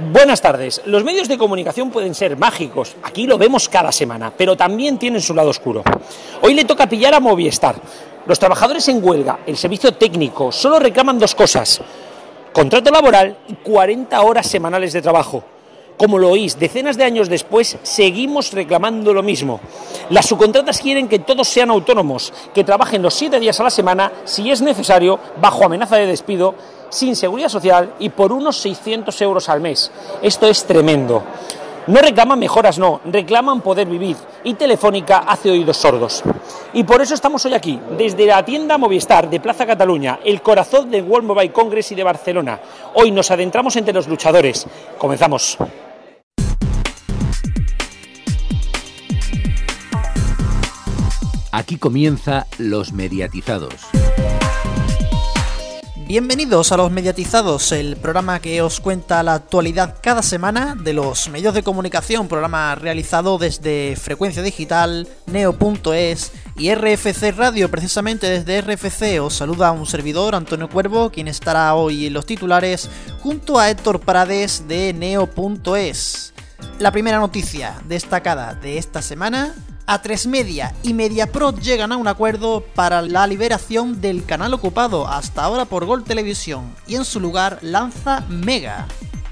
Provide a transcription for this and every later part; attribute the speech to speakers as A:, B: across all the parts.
A: Buenas tardes. Los medios de comunicación pueden ser mágicos, aquí lo vemos cada semana, pero también tienen su lado oscuro. Hoy le toca pillar a Movistar. Los trabajadores en huelga, el servicio técnico, solo reclaman dos cosas, contrato laboral y 40 horas semanales de trabajo. Como lo oís, decenas de años después seguimos reclamando lo mismo. Las subcontratas quieren que todos sean autónomos, que trabajen los siete días a la semana, si es necesario, bajo amenaza de despido, sin seguridad social y por unos 600 euros al mes. Esto es tremendo. No reclaman mejoras, no, reclaman poder vivir. Y Telefónica hace oídos sordos. Y por eso estamos hoy aquí, desde la tienda Movistar de Plaza Cataluña, el corazón del World Mobile Congress y de Barcelona. Hoy nos adentramos entre los luchadores. Comenzamos.
B: Aquí comienza Los Mediatizados.
C: Bienvenidos a Los Mediatizados, el programa que os cuenta la actualidad cada semana de los medios de comunicación, programa realizado desde Frecuencia Digital, Neo.es y RFC Radio, precisamente desde RFC os saluda un servidor, Antonio Cuervo, quien estará hoy en los titulares, junto a Héctor Prades de Neo.es. La primera noticia destacada de esta semana a3 Media y MediaPro llegan a un acuerdo para la liberación del canal ocupado hasta ahora por Gol Televisión y en su lugar lanza Mega.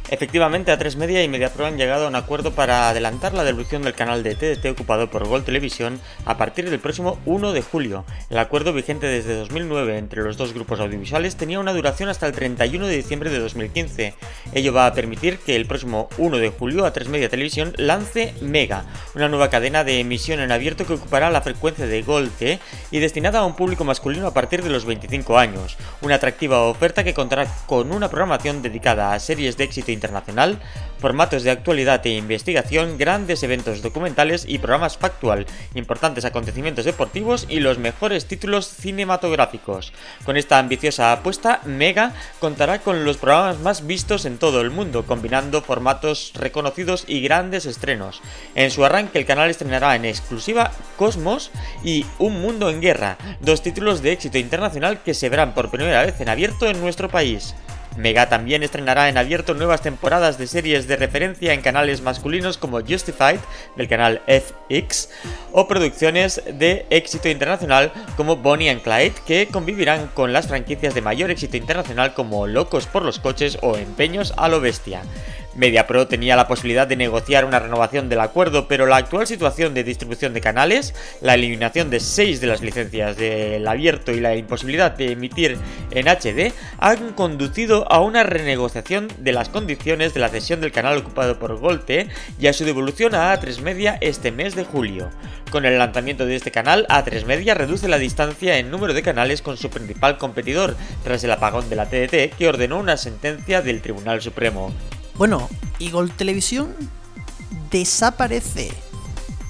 D: Efectivamente, A3 Media y MediaPro han llegado a un acuerdo para adelantar la devolución del canal de TDT ocupado por Gol Televisión a partir del próximo 1 de julio. El acuerdo vigente desde 2009 entre los dos grupos audiovisuales tenía una duración hasta el 31 de diciembre de 2015. Ello va a permitir que el próximo 1 de julio A3 Media Televisión lance Mega, una nueva cadena de emisión en abierto que ocupará la frecuencia de Gol T y destinada a un público masculino a partir de los 25 años. Una atractiva oferta que contará con una programación dedicada a series de éxito internacional, formatos de actualidad e investigación, grandes eventos documentales y programas factual, importantes acontecimientos deportivos y los mejores títulos cinematográficos. Con esta ambiciosa apuesta, Mega contará con los programas más vistos en todo el mundo, combinando formatos reconocidos y grandes estrenos. En su arranque, el canal estrenará en exclusiva Cosmos y Un Mundo en Guerra, dos títulos de éxito internacional que se verán por primera vez en abierto en nuestro país. Mega también estrenará en abierto nuevas temporadas de series de referencia en canales masculinos como Justified del canal FX o producciones de éxito internacional como Bonnie and Clyde que convivirán con las franquicias de mayor éxito internacional como Locos por los coches o Empeños a lo bestia. MediaPro tenía la posibilidad de negociar una renovación del acuerdo, pero la actual situación de distribución de canales, la eliminación de 6 de las licencias del abierto y la imposibilidad de emitir en HD han conducido a una renegociación de las condiciones de la cesión del canal ocupado por Golte y a su devolución a A3 Media este mes de julio. Con el lanzamiento de este canal, A3 Media reduce la distancia en número de canales con su principal competidor, tras el apagón de la TDT que ordenó una sentencia del Tribunal Supremo.
C: Bueno, y Gol Televisión desaparece.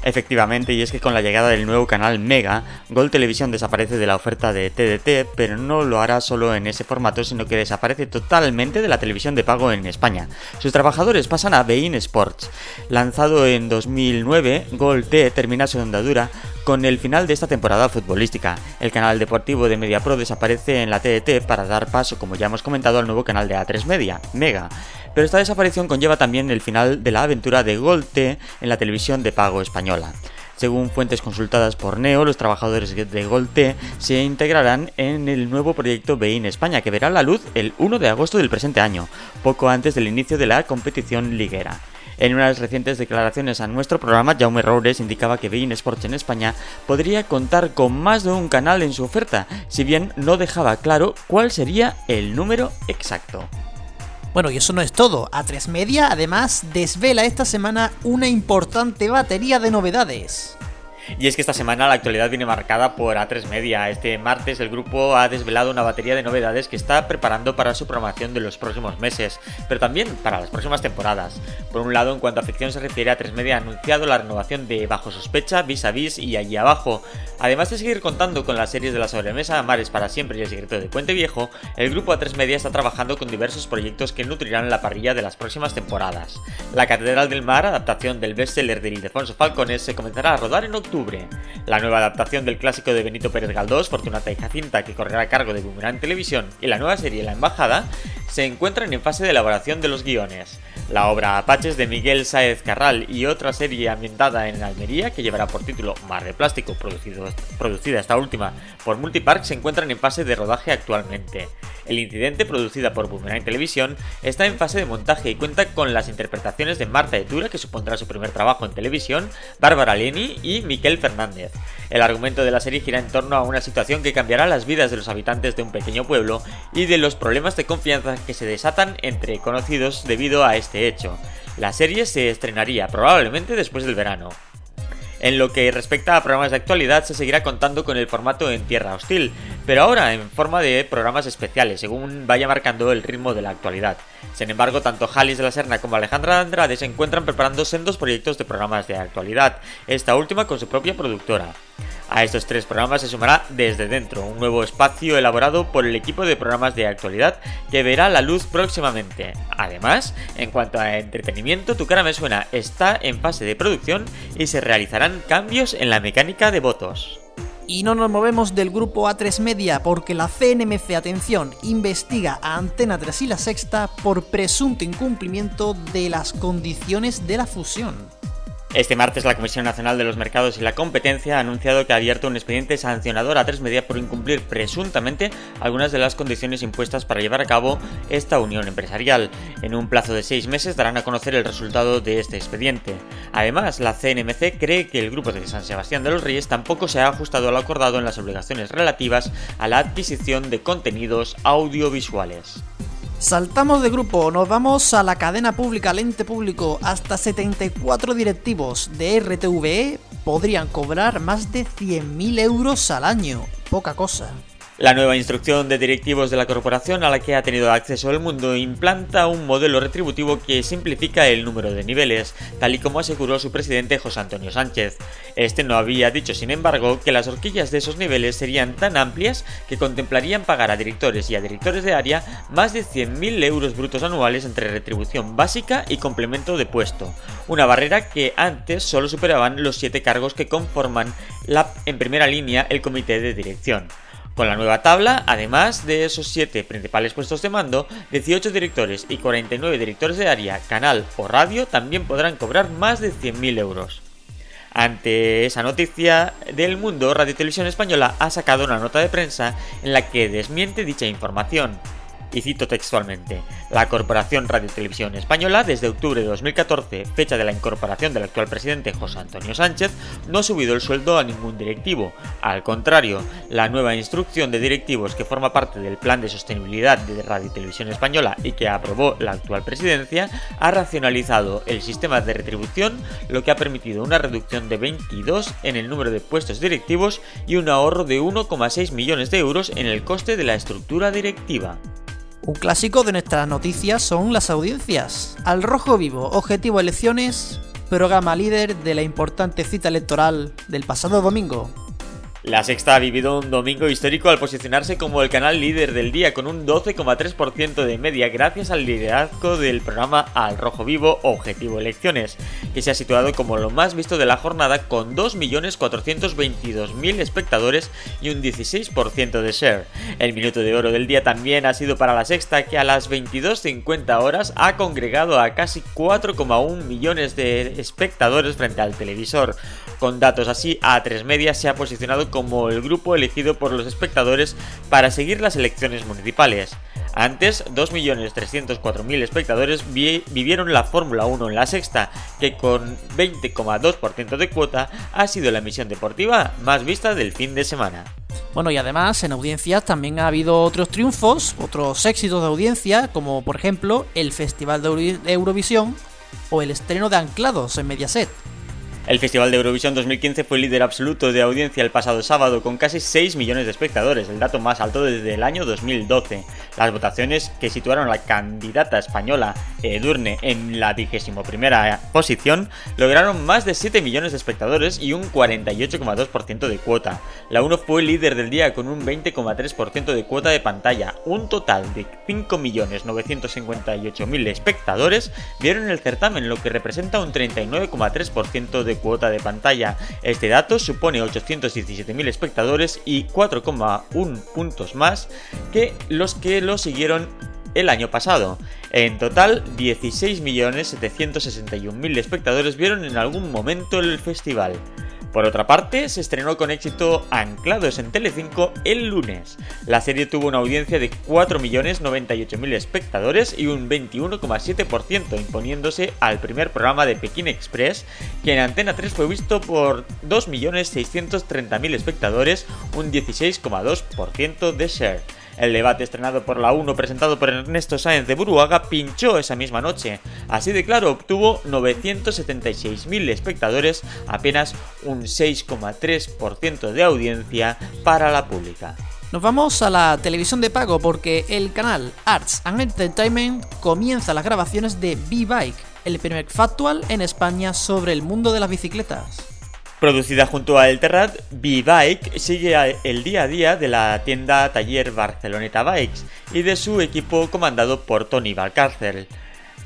D: Efectivamente, y es que con la llegada del nuevo canal Mega, Gol Televisión desaparece de la oferta de TDT, pero no lo hará solo en ese formato, sino que desaparece totalmente de la televisión de pago en España. Sus trabajadores pasan a Bein Sports. Lanzado en 2009, Gol T termina su andadura con el final de esta temporada futbolística. El canal deportivo de MediaPro desaparece en la TDT para dar paso, como ya hemos comentado, al nuevo canal de A3 Media, Mega pero esta desaparición conlleva también el final de la aventura de Golte en la televisión de pago española. Según fuentes consultadas por Neo, los trabajadores de Golte se integrarán en el nuevo proyecto Bein España, que verá la luz el 1 de agosto del presente año, poco antes del inicio de la competición liguera. En unas recientes declaraciones a nuestro programa, Jaume Roures indicaba que Bein Sports en España podría contar con más de un canal en su oferta, si bien no dejaba claro cuál sería el número exacto.
C: Bueno, y eso no es todo. A3 Media además desvela esta semana una importante batería de novedades.
D: Y es que esta semana la actualidad viene marcada por A3 Media. Este martes el grupo ha desvelado una batería de novedades que está preparando para su programación de los próximos meses, pero también para las próximas temporadas. Por un lado, en cuanto a ficción se refiere, A3 Media ha anunciado la renovación de Bajo Sospecha, Vis a Vis y Allí Abajo. Además de seguir contando con las series de la sobremesa Mares para siempre y El secreto de Puente Viejo, el grupo A3 Media está trabajando con diversos proyectos que nutrirán la parrilla de las próximas temporadas. La Catedral del Mar, adaptación del bestseller de Ildefonso Falcones, se comenzará a rodar en octubre octubre. La nueva adaptación del clásico de Benito Pérez Galdós, Fortunata y Jacinta, que correrá a cargo de Boomerang Televisión, y la nueva serie La Embajada, se encuentran en fase de elaboración de los guiones. La obra Apaches de Miguel Sáez Carral y otra serie ambientada en Almería, que llevará por título Mar de Plástico, producida esta última por Multipark, se encuentran en fase de rodaje actualmente. El incidente, producida por Boomerang Televisión, está en fase de montaje y cuenta con las interpretaciones de Marta Etura, que supondrá su primer trabajo en televisión, Bárbara Leni y Miquel Fernández. El argumento de la serie gira en torno a una situación que cambiará las vidas de los habitantes de un pequeño pueblo y de los problemas de confianza que se desatan entre conocidos debido a este hecho. La serie se estrenaría probablemente después del verano. En lo que respecta a programas de actualidad, se seguirá contando con el formato en Tierra Hostil, pero ahora en forma de programas especiales, según vaya marcando el ritmo de la actualidad. Sin embargo, tanto Jalis de la Serna como Alejandra Andrade se encuentran preparando sendos proyectos de programas de actualidad, esta última con su propia productora. A estos tres programas se sumará Desde Dentro, un nuevo espacio elaborado por el equipo de programas de actualidad que verá la luz próximamente. Además, en cuanto a entretenimiento, Tu cara me suena está en fase de producción y se realizarán cambios en la mecánica de votos.
C: Y no nos movemos del grupo A3 Media porque la CNMC, atención, investiga a Antena 3 y la Sexta por presunto incumplimiento de las condiciones de la fusión.
D: Este martes la Comisión Nacional de los Mercados y la Competencia ha anunciado que ha abierto un expediente sancionador a tres medias por incumplir presuntamente algunas de las condiciones impuestas para llevar a cabo esta unión empresarial. En un plazo de seis meses darán a conocer el resultado de este expediente. Además, la CNMC cree que el grupo de San Sebastián de los Reyes tampoco se ha ajustado a lo acordado en las obligaciones relativas a la adquisición de contenidos audiovisuales.
C: Saltamos de grupo, nos vamos a la cadena pública, al ente público. Hasta 74 directivos de RTVE podrían cobrar más de 100.000 euros al año. Poca cosa.
D: La nueva instrucción de directivos de la corporación a la que ha tenido acceso el mundo implanta un modelo retributivo que simplifica el número de niveles, tal y como aseguró su presidente José Antonio Sánchez. Este no había dicho, sin embargo, que las horquillas de esos niveles serían tan amplias que contemplarían pagar a directores y a directores de área más de 100.000 euros brutos anuales entre retribución básica y complemento de puesto, una barrera que antes solo superaban los 7 cargos que conforman en primera línea el comité de dirección. Con la nueva tabla, además de esos 7 principales puestos de mando, 18 directores y 49 directores de área, canal o radio también podrán cobrar más de 100.000 euros. Ante esa noticia del mundo, Radio Televisión Española ha sacado una nota de prensa en la que desmiente dicha información y cito textualmente, la Corporación Radio Televisión Española desde octubre de 2014, fecha de la incorporación del actual presidente José Antonio Sánchez, no ha subido el sueldo a ningún directivo. Al contrario, la nueva instrucción de directivos que forma parte del plan de sostenibilidad de Radio Televisión Española y que aprobó la actual presidencia, ha racionalizado el sistema de retribución, lo que ha permitido una reducción de 22 en el número de puestos directivos y un ahorro de 1,6 millones de euros en el coste de la estructura directiva.
C: Un clásico de nuestras noticias son las audiencias. Al rojo vivo, objetivo elecciones, programa líder de la importante cita electoral del pasado domingo.
D: La Sexta ha vivido un domingo histórico al posicionarse como el canal líder del día con un 12,3% de media gracias al liderazgo del programa Al Rojo Vivo Objetivo Elecciones, que se ha situado como lo más visto de la jornada con 2.422.000 espectadores y un 16% de share. El minuto de oro del día también ha sido para la Sexta que a las 22.50 horas ha congregado a casi 4,1 millones de espectadores frente al televisor. Con datos así, A3 Media se ha posicionado como el grupo elegido por los espectadores para seguir las elecciones municipales. Antes, 2.304.000 espectadores vivieron la Fórmula 1 en la sexta, que con 20,2% de cuota ha sido la emisión deportiva más vista del fin de semana.
C: Bueno, y además en audiencias también ha habido otros triunfos, otros éxitos de audiencia, como por ejemplo el Festival de Eurovisión o el estreno de Anclados en Mediaset.
D: El Festival de Eurovisión 2015 fue líder absoluto de audiencia el pasado sábado con casi 6 millones de espectadores, el dato más alto desde el año 2012. Las votaciones que situaron a la candidata española Edurne en la 21 posición lograron más de 7 millones de espectadores y un 48,2% de cuota. La 1 fue líder del día con un 20,3% de cuota de pantalla. Un total de 5.958.000 espectadores vieron el certamen, lo que representa un 39,3% de cuota de pantalla. Este dato supone 817.000 espectadores y 4,1 puntos más que los que lo siguieron el año pasado. En total, 16.761.000 espectadores vieron en algún momento el festival. Por otra parte, se estrenó con éxito Anclados en Telecinco el lunes. La serie tuvo una audiencia de 4.098.000 espectadores y un 21,7% imponiéndose al primer programa de Pekín Express, que en Antena 3 fue visto por 2.630.000 espectadores, un 16,2% de share. El debate estrenado por la 1 presentado por Ernesto Sáenz de Buruaga pinchó esa misma noche. Así de claro, obtuvo 976.000 espectadores, apenas un 6,3% de audiencia para la pública.
C: Nos vamos a la televisión de pago porque el canal Arts and Entertainment comienza las grabaciones de B-Bike, el primer factual en España sobre el mundo de las bicicletas.
D: Producida junto a El Terrat, B-Bike sigue el día a día de la tienda taller Barceloneta Bikes y de su equipo comandado por Tony Valcárcel,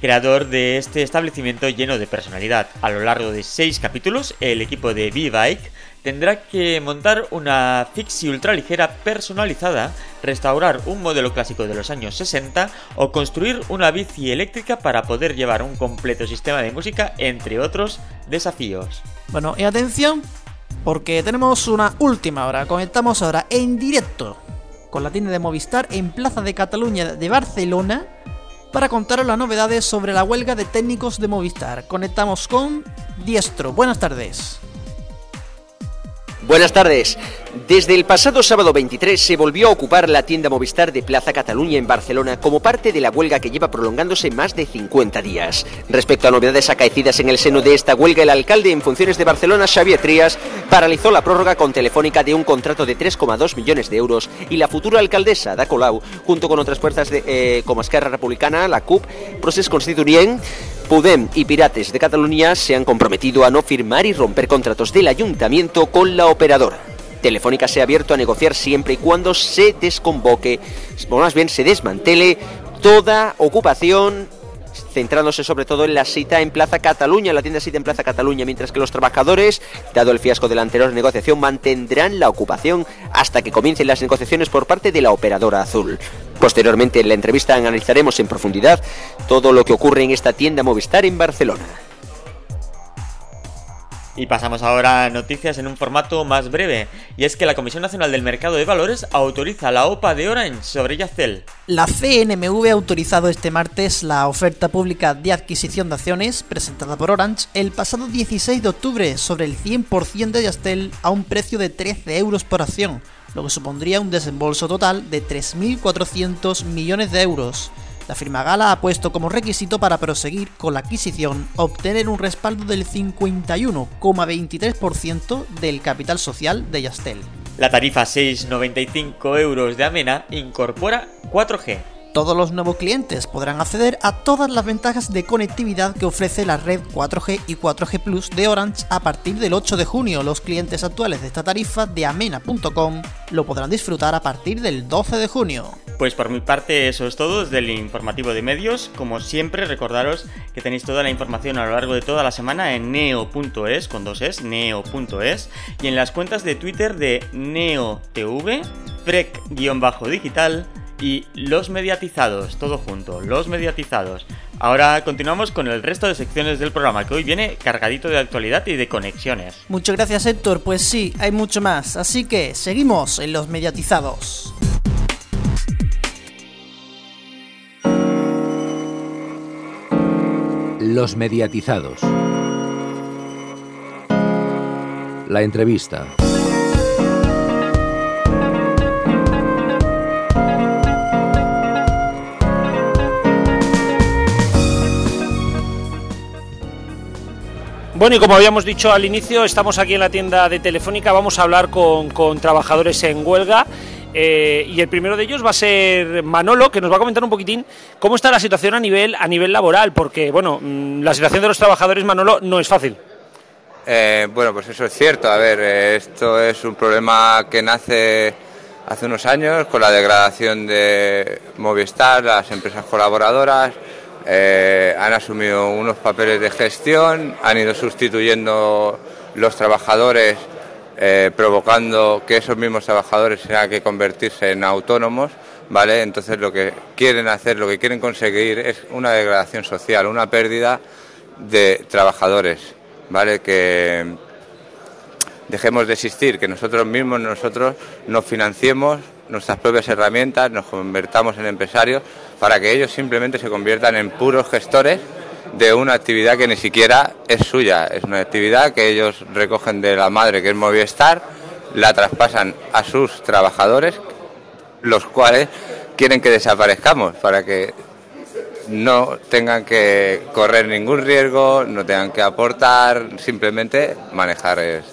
D: creador de este establecimiento lleno de personalidad. A lo largo de seis capítulos, el equipo de B-Bike tendrá que montar una fixie ultraligera personalizada, restaurar un modelo clásico de los años 60 o construir una bici eléctrica para poder llevar un completo sistema de música, entre otros desafíos.
C: Bueno, y atención, porque tenemos una última hora. Conectamos ahora en directo con la tienda de Movistar en Plaza de Cataluña de Barcelona para contaros las novedades sobre la huelga de técnicos de Movistar. Conectamos con Diestro. Buenas tardes.
E: Buenas tardes. Desde el pasado sábado 23 se volvió a ocupar la tienda Movistar de Plaza Cataluña en Barcelona como parte de la huelga que lleva prolongándose más de 50 días. Respecto a novedades acaecidas en el seno de esta huelga, el alcalde en funciones de Barcelona, Xavier Trías, paralizó la prórroga con Telefónica de un contrato de 3,2 millones de euros y la futura alcaldesa, Ada Colau, junto con otras fuerzas de, eh, como Esquerra Republicana, la CUP, Procés Constituyent, Podem y Pirates de Cataluña se han comprometido a no firmar y romper contratos del ayuntamiento con la operadora. Telefónica se ha abierto a negociar siempre y cuando se desconvoque, o más bien se desmantele toda ocupación centrándose sobre todo en la cita en Plaza Cataluña, la tienda cita en Plaza Cataluña, mientras que los trabajadores, dado el fiasco de la anterior negociación, mantendrán la ocupación hasta que comiencen las negociaciones por parte de la operadora azul. Posteriormente en la entrevista analizaremos en profundidad todo lo que ocurre en esta tienda Movistar en Barcelona.
D: Y pasamos ahora a noticias en un formato más breve, y es que la Comisión Nacional del Mercado de Valores autoriza la OPA de Orange sobre Yacel.
C: La CNMV ha autorizado este martes la oferta pública de adquisición de acciones presentada por Orange el pasado 16 de octubre sobre el 100% de Yastel a un precio de 13 euros por acción, lo que supondría un desembolso total de 3.400 millones de euros. La firma Gala ha puesto como requisito para proseguir con la adquisición obtener un respaldo del 51,23% del capital social de Yastel.
D: La tarifa 6,95 euros de Amena incorpora 4G,
C: todos los nuevos clientes podrán acceder a todas las ventajas de conectividad que ofrece la red 4G y 4G Plus de Orange a partir del 8 de junio. Los clientes actuales de esta tarifa de amena.com lo podrán disfrutar a partir del 12 de junio.
D: Pues por mi parte eso es todo desde el informativo de medios. Como siempre recordaros que tenéis toda la información a lo largo de toda la semana en neo.es con dos es, neo.es y en las cuentas de Twitter de neotv, frec-digital y los mediatizados, todo junto, los mediatizados. Ahora continuamos con el resto de secciones del programa, que hoy viene cargadito de actualidad y de conexiones.
C: Muchas gracias Héctor, pues sí, hay mucho más, así que seguimos en los mediatizados.
B: Los mediatizados. La entrevista.
A: Bueno, y como habíamos dicho al inicio, estamos aquí en la tienda de Telefónica, vamos a hablar con, trabajadores en huelga. Eh, y el primero de ellos va a ser Manolo, que nos va a comentar un poquitín cómo está la situación a nivel, a nivel laboral, porque bueno, mm, la situación de los trabajadores, Manolo, no es fácil.
F: Eh, bueno, pues eso es cierto. A ver, eh, esto es un problema que nace hace unos años con la degradación de Movistar, las empresas colaboradoras, han asumido unos papeles de gestión, han ido sustituyendo los trabajadores, eh, provocando que esos mismos trabajadores tengan que convertirse en autónomos, ¿vale? Entonces lo que quieren hacer, lo que quieren conseguir es una degradación social, una pérdida de trabajadores, ¿vale? Que dejemos de existir, que nosotros mismos, nosotros nos financiemos nuestras propias herramientas, nos convertamos en empresarios para que ellos simplemente se conviertan en puros gestores de una actividad que ni siquiera es suya, es una actividad que ellos recogen de la madre que es Movistar, la traspasan a sus trabajadores, los cuales quieren que desaparezcamos para que no tengan que correr ningún riesgo, no tengan que aportar, simplemente manejar es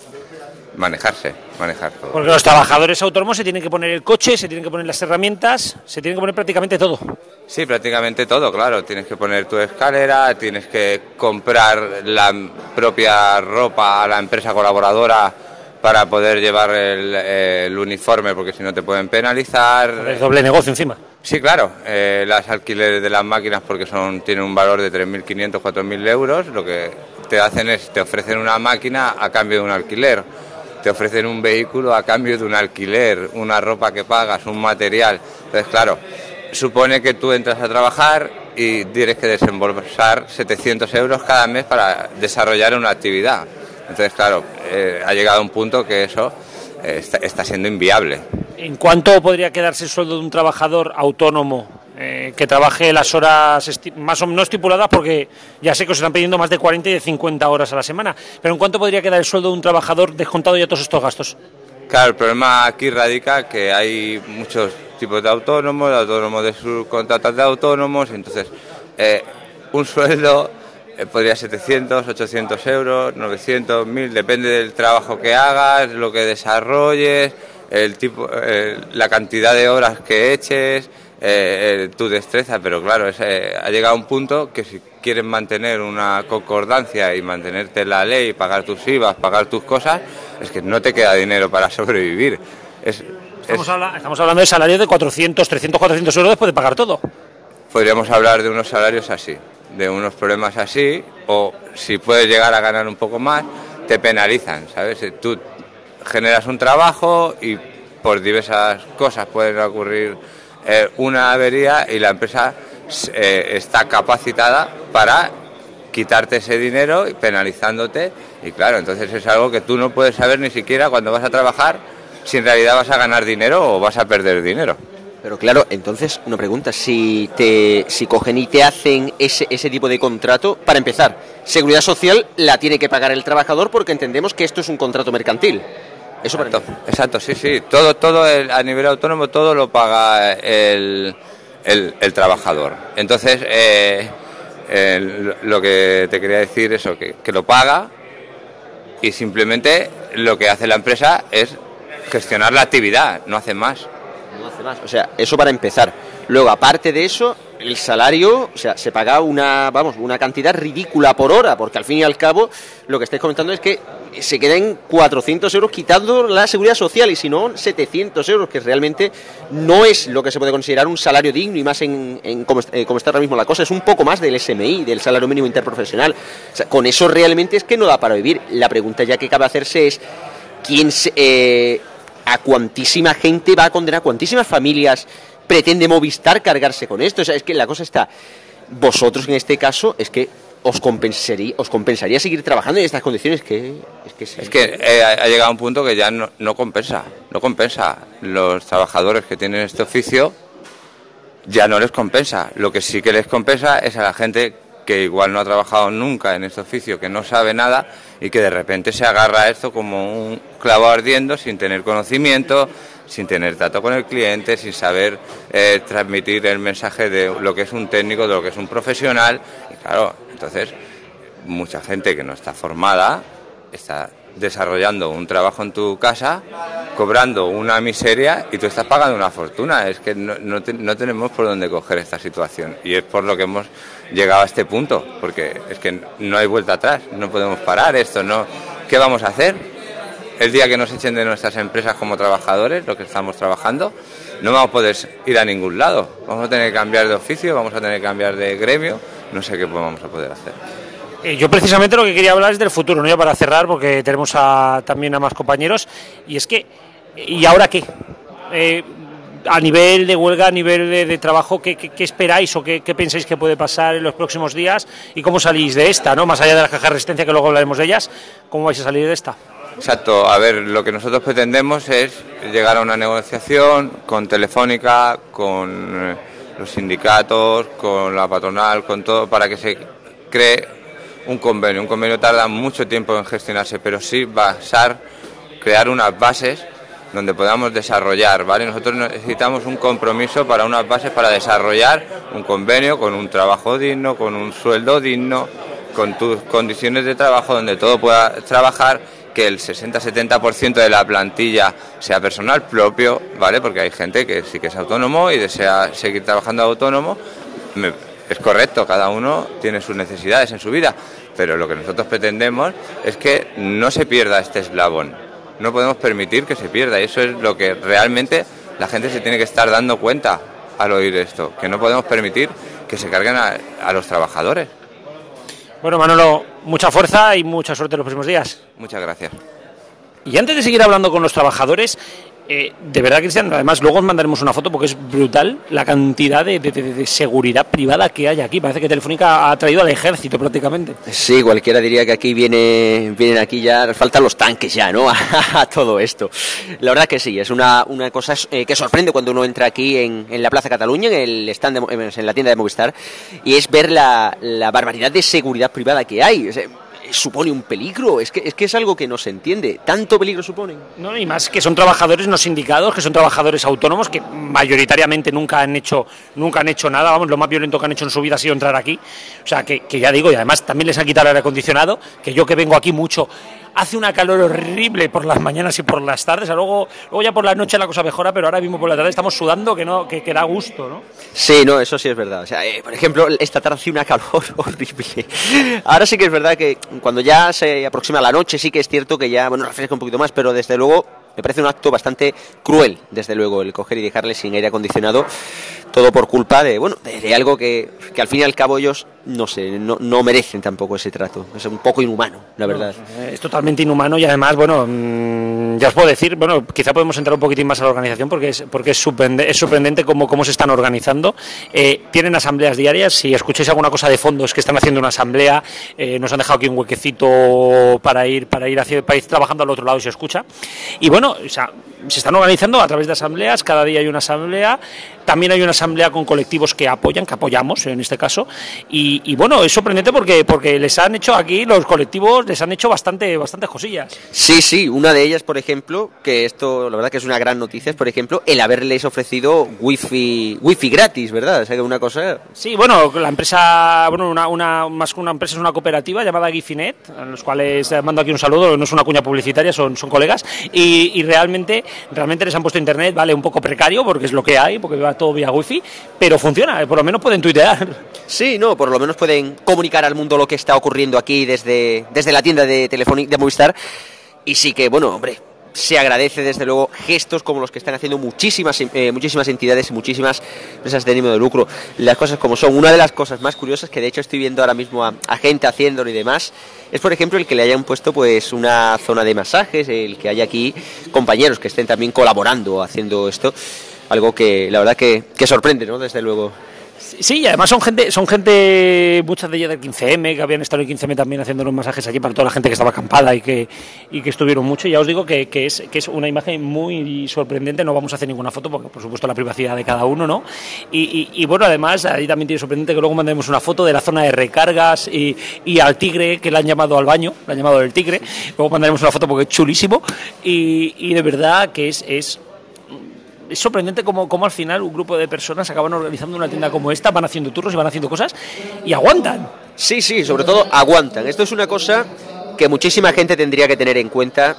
F: manejarse, manejar todo.
A: Porque los trabajadores autónomos se tienen que poner el coche, se tienen que poner las herramientas, se tienen que poner prácticamente todo.
F: Sí, prácticamente todo, claro. Tienes que poner tu escalera, tienes que comprar la propia ropa a la empresa colaboradora para poder llevar el, el uniforme, porque si no te pueden penalizar.
A: Es doble negocio encima.
F: Sí, claro. Eh, las alquileres de las máquinas, porque son tienen un valor de 3.500, 4.000 euros, lo que te hacen es te ofrecen una máquina a cambio de un alquiler te ofrecen un vehículo a cambio de un alquiler, una ropa que pagas, un material. Entonces, claro, supone que tú entras a trabajar y tienes que desembolsar 700 euros cada mes para desarrollar una actividad. Entonces, claro, eh, ha llegado un punto que eso eh, está, está siendo inviable.
A: ¿En cuánto podría quedarse el sueldo de un trabajador autónomo eh, que trabaje las horas esti- más o menos estipuladas, porque ya sé que os están pidiendo más de 40 y de 50 horas a la semana, pero ¿en cuánto podría quedar el sueldo de un trabajador descontado ya todos estos gastos?
F: Claro, el problema aquí radica que hay muchos tipos de autónomos, autónomos de subcontratas de autónomos, entonces eh, un sueldo eh, podría ser 700, 800 euros, 900, 1000, depende del trabajo que hagas, lo que desarrolles, el tipo, eh, la cantidad de horas que eches, eh, eh, tu destreza, pero claro, es, eh, ha llegado un punto que si quieres mantener una concordancia y mantenerte en la ley, pagar tus IVAs, pagar tus cosas, es que no te queda dinero para sobrevivir. Es,
A: Estamos,
F: es-
A: habla- estamos hablando de salarios de 400, 300, 400 euros después de pagar todo.
F: podríamos hablar de unos salarios así, de unos problemas así, o si puedes llegar a ganar un poco más, te penalizan, ¿sabes? Tú generas un trabajo y por diversas cosas pueden ocurrir eh, una avería y la empresa eh, está capacitada para quitarte ese dinero y penalizándote y claro, entonces es algo que tú no puedes saber ni siquiera cuando vas a trabajar si en realidad vas a ganar dinero o vas a perder dinero.
E: Pero claro, entonces, una pregunta, si te si cogen y te hacen ese, ese tipo de contrato, para empezar, seguridad social la tiene que pagar el trabajador porque entendemos que esto es un contrato mercantil. Eso para
F: Exacto, exacto, sí, sí. Todo, todo el- a nivel autónomo, todo lo paga el, el- el trabajador. Entonces, eh, el- lo que te quería decir es que, que lo paga y simplemente lo que hace la empresa es gestionar la actividad, no hace más.
E: No hace más. O sea, eso para empezar. Luego, aparte de eso, el salario, o sea, se paga una, vamos, una cantidad ridícula por hora, porque al fin y al cabo, lo que estáis comentando es que se queden 400 euros quitando la seguridad social y si no, 700 euros, que realmente no es lo que se puede considerar un salario digno y más en, en est- eh, está ahora mismo la cosa, es un poco más del SMI, del salario mínimo interprofesional. O sea, con eso realmente es que no da para vivir. La pregunta ya que cabe hacerse es, ¿quién se, eh, a cuantísima gente va a condenar, a cuantísimas familias pretende Movistar cargarse con esto. O sea, es que la cosa está. Vosotros en este caso es que os compensaría, os compensaría seguir trabajando en estas condiciones que es que,
F: Es que eh, ha ha llegado un punto que ya no, no compensa, no compensa. Los trabajadores que tienen este oficio ya no les compensa. Lo que sí que les compensa es a la gente que igual no ha trabajado nunca en este oficio, que no sabe nada y que de repente se agarra a esto como un clavo ardiendo sin tener conocimiento, sin tener trato con el cliente, sin saber eh, transmitir el mensaje de lo que es un técnico, de lo que es un profesional. Y claro, entonces mucha gente que no está formada está desarrollando un trabajo en tu casa, cobrando una miseria y tú estás pagando una fortuna. Es que no, no no tenemos por dónde coger esta situación y es por lo que hemos llegado a este punto, porque es que no hay vuelta atrás, no podemos parar esto, no. ¿Qué vamos a hacer? El día que nos echen de nuestras empresas como trabajadores, lo que estamos trabajando, no vamos a poder ir a ningún lado. Vamos a tener que cambiar de oficio, vamos a tener que cambiar de gremio no sé qué vamos a poder hacer.
A: Eh, yo precisamente lo que quería hablar es del futuro, ¿no? Ya para cerrar, porque tenemos a, también a más compañeros, y es que, ¿y ahora qué? Eh, a nivel de huelga, a nivel de, de trabajo, ¿qué, qué, qué esperáis o qué, qué, pensáis que puede pasar en los próximos días y cómo salís de esta, ¿no? Más allá de las cajas de resistencia, que luego hablaremos de ellas, ¿cómo vais a salir de esta?
F: Exacto, a ver, lo que nosotros pretendemos es llegar a una negociación con Telefónica, con eh, los sindicatos, con la patronal, con todo, para que se cree un convenio. Un convenio tarda mucho tiempo en gestionarse, pero sí basar, crear unas bases donde podamos desarrollar, ¿vale? Nosotros necesitamos un compromiso para unas bases para desarrollar un convenio con un trabajo digno, con un sueldo digno, con tus condiciones de trabajo donde todo pueda trabajar, que el 60-70% de la plantilla sea personal propio, ¿vale? Porque hay gente que sí que es autónomo y desea seguir trabajando autónomo. Es correcto, cada uno tiene sus necesidades en su vida, pero lo que nosotros pretendemos es que no se pierda este eslabón, no podemos permitir que se pierda y eso es lo que realmente la gente se tiene que estar dando cuenta al oír esto, que no podemos permitir que se carguen a, a los trabajadores.
A: Bueno, Manolo, mucha fuerza y mucha suerte en los próximos días.
F: Muchas gracias.
A: Y antes de seguir hablando con los trabajadores, eh, de verdad, Cristian, además luego os mandaremos una foto porque es brutal la cantidad de, de, de, seguridad privada que hay aquí. Parece que Telefónica ha traído al ejército prácticamente.
E: Sí, cualquiera diría que aquí viene, vienen aquí ya, faltan los tanques ya, ¿no? a todo esto. La verdad que sí, es una, una cosa eh, que sorprende cuando uno entra aquí en, en, la Plaza Cataluña, en el stand de, en la tienda de Movistar, y es ver la, la barbaridad de seguridad privada que hay. Supone un peligro. Es que, es que es algo que no se entiende. ¿Tanto peligro suponen?
A: No, y más que son trabajadores no sindicados, que son trabajadores autónomos, que mayoritariamente nunca han hecho, nunca han hecho nada. Vamos, lo más violento que han hecho en su vida ha sido entrar aquí. O sea, que, que ya digo, y además también les han quitado el aire acondicionado, que yo que vengo aquí mucho hace una calor horrible por las mañanas y por las tardes, luego, luego ya por la noche la cosa mejora, pero ahora mismo por la tarde estamos sudando que no que, que da gusto, ¿no?
E: Sí, no, eso sí es verdad. O sea, eh, por ejemplo, esta tarde hace una calor horrible. Ahora sí que es verdad que cuando ya se aproxima la noche sí que es cierto que ya, bueno, refresca un poquito más, pero desde luego me parece un acto bastante cruel, desde luego, el coger y dejarle sin aire acondicionado, todo por culpa de, bueno, de, algo que, que, al fin y al cabo ellos, no sé, no, no, merecen tampoco ese trato. Es un poco inhumano, la verdad.
A: No, es totalmente inhumano y además, bueno, mmm, ya os puedo decir, bueno, quizá podemos entrar un poquitín más a la organización porque es, porque es, sorprendente, es sorprendente cómo, cómo se están organizando. Eh, tienen asambleas diarias, si escucháis alguna cosa de fondo es que están haciendo una asamblea, eh, nos han dejado aquí un huequecito para ir, para ir, hacia, para ir trabajando al otro lado y se escucha. Y bueno, o sea, se están organizando a través de asambleas, cada día hay una asamblea, también hay una asamblea con colectivos que apoyan, que apoyamos en este caso, y, y, bueno, es sorprendente porque, porque les han hecho aquí, los colectivos les han hecho bastante, bastantes cosillas.
E: Sí, sí, una de ellas, por ejemplo, que esto la verdad que es una gran noticia, es por ejemplo el haberles ofrecido wifi, wifi gratis, ¿verdad? O sea, que una cosa...
A: Sí, bueno, la empresa, bueno, una, una, más que una empresa es una cooperativa llamada Gifinet, a los cuales mando aquí un saludo, no es una cuña publicitaria, son, son colegas, y, y realmente, realmente les han puesto internet, vale, un poco precario, porque es lo que hay, porque va todo vía wifi, pero funciona, por lo menos pueden tuitear.
E: Sí, no, por lo menos pueden comunicar al mundo lo que está ocurriendo aquí desde, desde la tienda de Telefónica de Movistar. Y sí que, bueno, hombre, se agradece desde luego gestos como los que están haciendo muchísimas, eh, muchísimas entidades y muchísimas empresas de ánimo de lucro. Las cosas como son. Una de las cosas más curiosas que de hecho estoy viendo ahora mismo a, a, gente haciéndolo y demás es por ejemplo el que le hayan puesto pues una zona de masajes, el que haya aquí compañeros que estén también colaborando haciendo esto. Algo que la verdad que, sorprende, ¿no? Desde luego.
A: Sí, y además son gente, son gente, muchas de ellas del 15M, que habían estado en el 15M también haciendo los masajes aquí para toda la gente que estaba acampada y que, y que estuvieron mucho. Ya os digo que, que, es, que es una imagen muy sorprendente, no vamos a hacer ninguna foto porque por supuesto la privacidad de cada uno, ¿no? Y, y, bueno, además ahí también tiene sorprendente que luego mandemos una foto de la zona de recargas y, y al tigre que le han llamado al baño, le han llamado el tigre, luego mandaremos una foto porque es chulísimo y, y de verdad que es, es es sorprendente cómo, cómo, al final un grupo de personas acaban organizando una tienda como esta, van haciendo turros y van haciendo cosas y aguantan.
E: Sí, sí, sobre todo aguantan. Esto es una cosa que muchísima gente tendría que tener en cuenta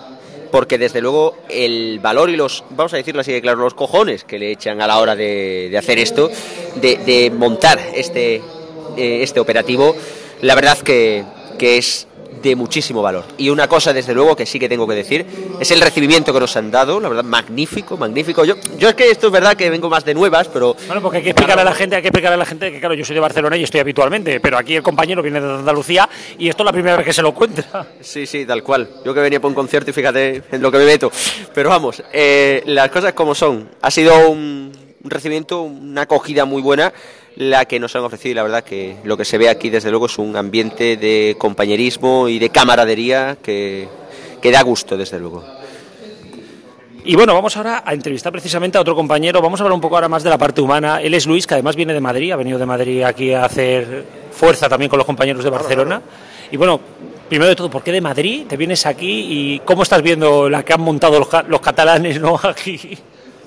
E: porque desde luego el valor y los, vamos a decirlo así de claro, los cojones que le echan a la hora de, de hacer esto, de, de montar este, eh, este operativo, la verdad que, que es de muchísimo valor. Y una cosa, desde luego, que sí que tengo que decir, es el recibimiento que nos han dado, la verdad, magnífico, magnífico. Yo, yo es que esto es verdad que vengo más de nuevas, pero...
A: Bueno, porque hay que explicar a la gente, hay que explicar a la gente que, claro, yo soy de Barcelona y estoy habitualmente, pero aquí el compañero viene de Andalucía y esto es la primera vez que se lo cuenta.
E: Sí, sí, tal cual. Yo que venía por un concierto y fíjate en lo que me meto. Pero vamos, eh, las cosas como son. Ha sido un, un recibimiento, una acogida muy buena la que nos han ofrecido y la verdad que lo que se ve aquí desde luego es un ambiente de compañerismo y de camaradería que, que da gusto desde luego.
A: Y bueno, vamos ahora a entrevistar precisamente a otro compañero. Vamos a hablar un poco ahora más de la parte humana. Él es Luis, que además viene de Madrid, ha venido de Madrid aquí a hacer fuerza también con los compañeros de Barcelona. Y bueno, primero de todo, ¿por qué de Madrid? ¿Te vienes aquí y cómo estás viendo la que han montado los, los catalanes ¿no? aquí?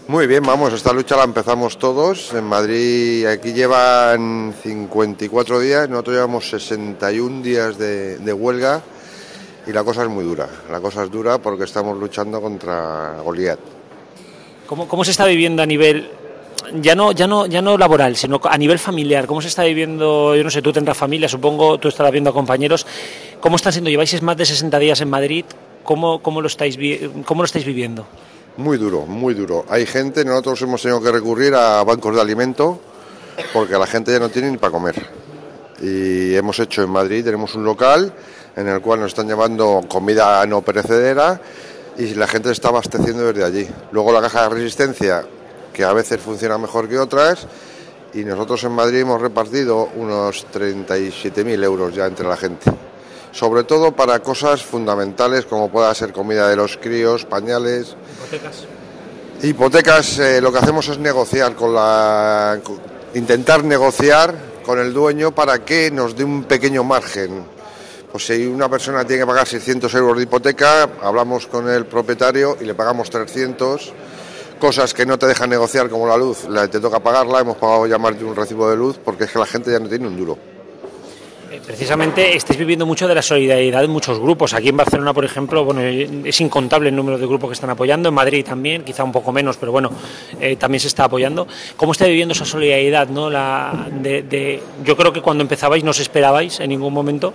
G: Muy bien, vamos, esta lucha la empezamos todos. En Madrid, aquí llevan 54 días, nosotros llevamos 61 días de, huelga y la cosa es muy dura. La cosa es dura porque estamos luchando contra Goliat.
A: ¿Cómo, ¿Cómo, se está viviendo a nivel, ya no, ya, no, ya no laboral, sino a nivel familiar? ¿Cómo se está viviendo, yo no sé, tú tendrás familia, supongo, tú estarás viendo a compañeros. ¿Cómo están siendo? Lleváis más de 60 días en Madrid, ¿cómo, cómo, lo, estáis, cómo lo estáis viviendo?
G: Muy duro, muy duro. Hay gente, nosotros hemos tenido que recurrir a bancos de alimento porque la gente ya no tiene ni para comer. Y hemos hecho en Madrid, tenemos un local en el cual nos están llevando comida no perecedera y la gente está abasteciendo desde allí. Luego la caja de resistencia, que a veces funciona mejor que otras, y nosotros en Madrid hemos repartido unos 37.000 euros ya entre la gente sobre todo para cosas fundamentales como pueda ser comida de los críos, pañales.
A: Hipotecas.
G: Eh, lo que hacemos es negociar con la. intentar negociar con el dueño para que nos dé un pequeño margen. Pues si una persona tiene que pagar 600 euros de hipoteca, hablamos con el propietario y le pagamos 300. Cosas que no te dejan negociar como la luz, te toca pagarla, hemos pagado ya más de un recibo de luz porque es que la gente ya no tiene un duro
A: precisamente estáis viviendo mucho de la solidaridad de muchos grupos. Aquí en Barcelona, por ejemplo, bueno, es incontable el número de grupos que están apoyando. En Madrid también, quizá un poco menos, pero bueno, eh, también se está apoyando. ¿Cómo está viviendo esa solidaridad? yo creo que cuando empezabais no os esperabais en ningún momento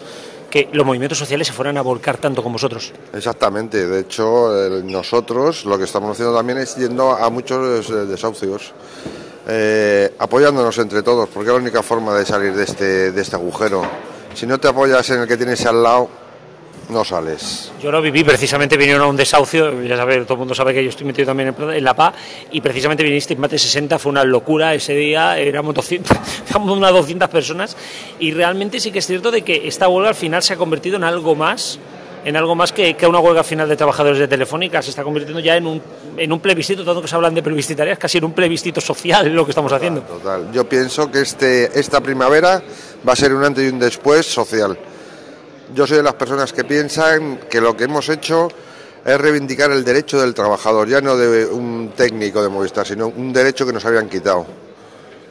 A: que los movimientos sociales se fueran a volcar tanto con vosotros.
G: Exactamente. De hecho, nosotros lo que estamos haciendo también es yendo a muchos desahucios. Eh, apoyándonos entre todos, porque es la única forma de salir de este, de este agujero. Si no te apoyas en el que tienes al lado, no sales.
A: Yo lo viví, precisamente vinieron a un desahucio, ya sabes, todo el mundo sabe que yo estoy metido también en la PA, y precisamente vinisteis más de 60, fue una locura ese día, éramos, 200, éramos unas 200 personas, y realmente sí que es cierto de que esta huelga al final se ha convertido en algo más en algo más que, que una huelga final de trabajadores de Telefónica, se está convirtiendo ya en un, en un plebiscito, tanto que se hablan de plebiscitarias, casi en un plebiscito social lo que estamos haciendo.
G: Total, yo pienso que este, esta primavera va a ser un antes y un después social. Yo soy de las personas que piensan que lo que hemos hecho es reivindicar el derecho del trabajador, ya no de un técnico de Movistar, sino un derecho que nos habían quitado,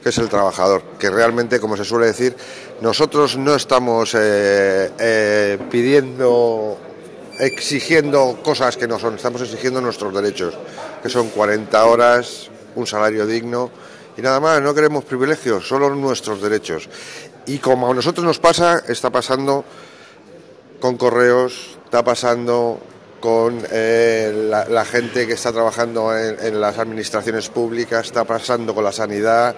G: que es el trabajador, que realmente, como se suele decir, nosotros no estamos eh, eh, pidiendo exigiendo cosas que no son, estamos exigiendo nuestros derechos, que son 40 horas, un salario digno y nada más, no queremos privilegios, solo nuestros derechos. Y como a nosotros nos pasa, está pasando con correos, está pasando con eh, la, gente que está trabajando en las administraciones públicas, está pasando con la sanidad,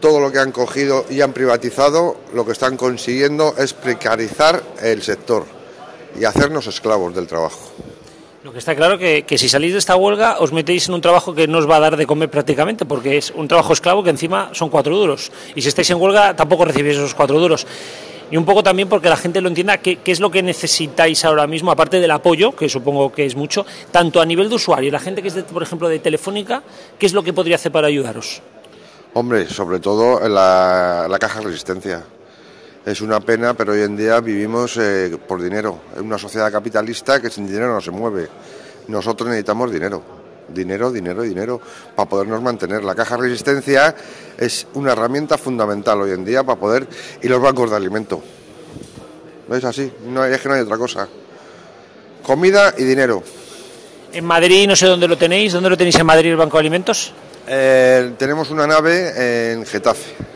G: todo lo que han cogido y han privatizado, lo que están consiguiendo es precarizar el sector y hacernos esclavos del trabajo.
A: Lo que está claro que, que si salís de esta huelga os metéis en un trabajo que no os va a dar de comer prácticamente, porque es un trabajo esclavo que encima son cuatro duros. Y si estáis en huelga tampoco recibís esos cuatro duros. Y un poco también porque la gente lo entienda, qué, qué es lo que necesitáis ahora mismo, aparte del apoyo, que supongo que es mucho, tanto a nivel de usuario, la gente que es, de, por ejemplo, de Telefónica, ¿qué es lo que podría hacer para ayudaros?
G: Hombre, sobre todo la, la caja de resistencia. Es una pena, pero hoy en día vivimos eh, por dinero. Es una sociedad capitalista que sin dinero no se mueve. Nosotros necesitamos dinero. Dinero, dinero, dinero para podernos mantener. La caja de resistencia es una herramienta fundamental hoy en día para poder. y los bancos de alimento. ¿Ves así? No, es que no hay otra cosa. Comida y dinero.
A: En Madrid, no sé dónde lo tenéis. ¿Dónde lo tenéis en Madrid el Banco de Alimentos?
G: Eh, tenemos una nave en Getafe.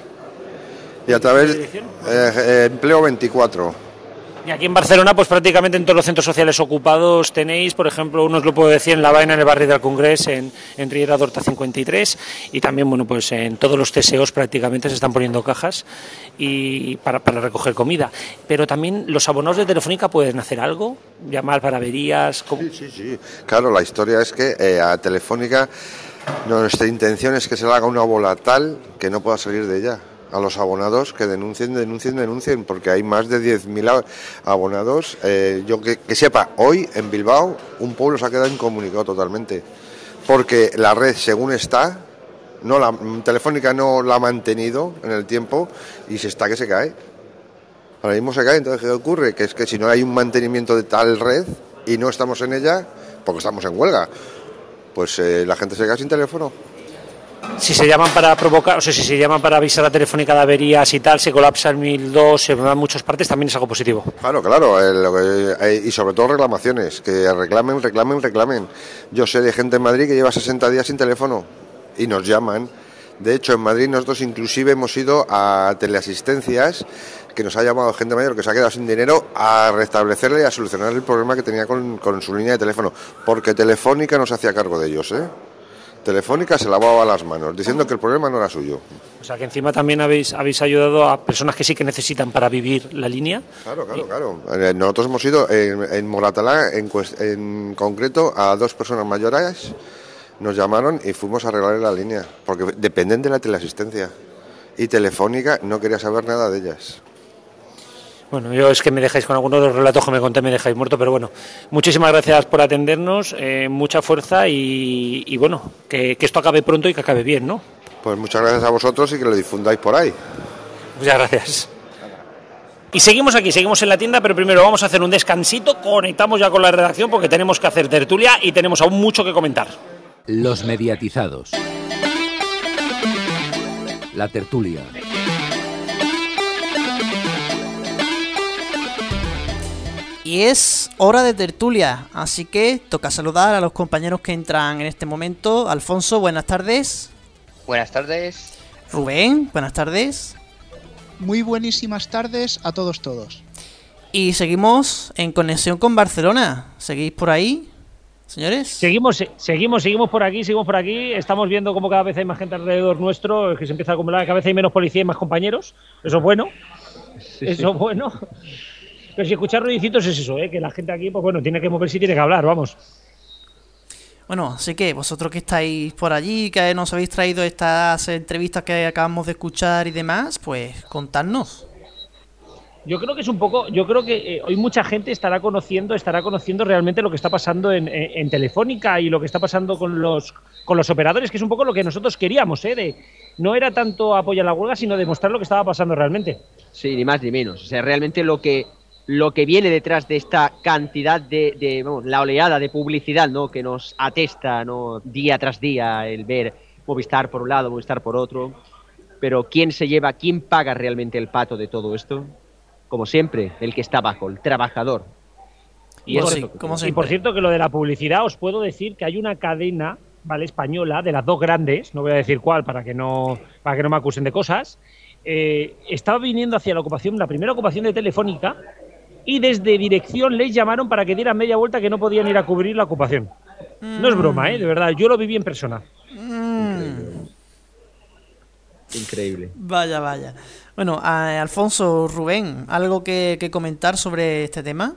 G: Y a través. Eh, empleo 24.
A: Y aquí en Barcelona, pues prácticamente en todos los centros sociales ocupados tenéis, por ejemplo, uno os lo puedo decir en La Vaina, en el barrio del Congreso, en, en Riera d'Horta 53, y también, bueno, pues en todos los TSEOs prácticamente se están poniendo cajas y para, para recoger comida. Pero también los abonados de Telefónica pueden hacer algo, llamar para averías. ¿cómo?
G: Sí, sí, sí. Claro, la historia es que eh, a Telefónica nuestra intención es que se le haga una bola tal que no pueda salir de ella. A los abonados que denuncien, denuncien, denuncien, porque hay más de 10.000 a- abonados. Eh, yo que, que sepa, hoy en Bilbao un pueblo se ha quedado incomunicado totalmente, porque la red, según está, no la, Telefónica no la ha mantenido en el tiempo y se está que se cae. Ahora mismo se cae, entonces ¿qué ocurre? Que es que si no hay un mantenimiento de tal red y no estamos en ella, porque estamos en huelga, pues eh, la gente se queda sin teléfono.
A: Si se llaman para provocar, o sea, si se llaman para avisar a Telefónica de averías y tal, se colapsa el 1002, se van muchas partes, también es algo positivo.
G: Claro, claro, eh, lo que- eh, y sobre todo reclamaciones, que reclamen, reclamen, reclamen. Yo sé de gente en Madrid que lleva 60 días sin teléfono y nos llaman. De hecho, en Madrid nosotros inclusive hemos ido a teleasistencias, que nos ha llamado gente mayor que se ha quedado sin dinero, a restablecerle y a solucionar el problema que tenía con, con su línea de teléfono, porque Telefónica no se hacía cargo de ellos, ¿eh? Telefónica se lavaba las manos, diciendo que el problema no era suyo.
A: O sea, que encima también habéis, habéis ayudado a personas que sí que necesitan para vivir la línea.
G: Claro, claro, claro. Eh, Nosotros hemos ido en, en Moratalá, en, en concreto, a dos personas mayores, nos llamaron y fuimos a arreglar la línea, porque dependen de la teleasistencia. Y Telefónica no quería saber nada de ellas.
A: Bueno, yo es que me dejáis con algunos de los relatos que me conté, me dejáis muerto, pero bueno, muchísimas gracias por atendernos, eh, mucha fuerza y, y bueno, que, que esto acabe pronto y que acabe bien, ¿no?
G: Pues muchas gracias a vosotros y que lo difundáis por ahí.
A: Muchas gracias. Y seguimos aquí, seguimos en la tienda, pero primero vamos a hacer un descansito, conectamos ya con la redacción porque tenemos que hacer tertulia y tenemos aún mucho que comentar.
B: Los mediatizados. La tertulia.
C: Y es hora de tertulia, así que toca saludar a los compañeros que entran en este momento. Alfonso, buenas tardes.
H: Buenas tardes.
C: Rubén, buenas tardes.
I: Muy buenísimas tardes a todos todos.
C: Y seguimos en conexión con Barcelona. ¿Seguís por ahí, señores?
A: Seguimos, se- seguimos, seguimos por aquí, seguimos por aquí. Estamos viendo como cada vez hay más gente alrededor nuestro, que se empieza a acumular, cada vez hay menos policía y más compañeros. Eso es bueno. Eso es bueno. Pero si escuchar ruidicitos es eso, ¿eh? que la gente aquí, pues bueno, tiene que moverse y tiene que hablar, vamos.
C: Bueno, así que vosotros que estáis por allí, que nos habéis traído estas entrevistas que acabamos de escuchar y demás, pues contadnos.
A: Yo creo que es un poco, yo creo que eh, hoy mucha gente estará conociendo, estará conociendo realmente lo que está pasando en, en- en Telefónica y lo que está pasando con los con los operadores, que es un poco lo que nosotros queríamos, ¿eh? De, no era tanto apoyar la huelga, sino demostrar lo que estaba pasando realmente.
E: Sí, ni más ni menos. O sea, realmente lo que lo que viene detrás de esta cantidad de, de, vamos, la oleada de publicidad, ¿no? Que nos atesta, ¿no? Día tras día el ver Movistar por un lado, Movistar por otro. Pero quién se lleva, quién paga realmente el pato de todo esto? Como siempre, el que está abajo, el trabajador. Y eso es
A: por cierto, que lo de la publicidad, os puedo decir que hay una cadena, ¿vale? Española, de las dos grandes, no voy a decir cuál para que no, para que no me acusen de cosas. eh, estaba viniendo hacia la ocupación, la primera ocupación de Telefónica, y desde dirección les llamaron para que dieran media vuelta que no podían ir a cubrir la ocupación. No es broma, ¿eh? De verdad, yo lo viví en persona.
E: Increíble.
C: Vaya, vaya. Bueno, a- Alfonso, Rubén, ¿algo que, que comentar sobre este tema?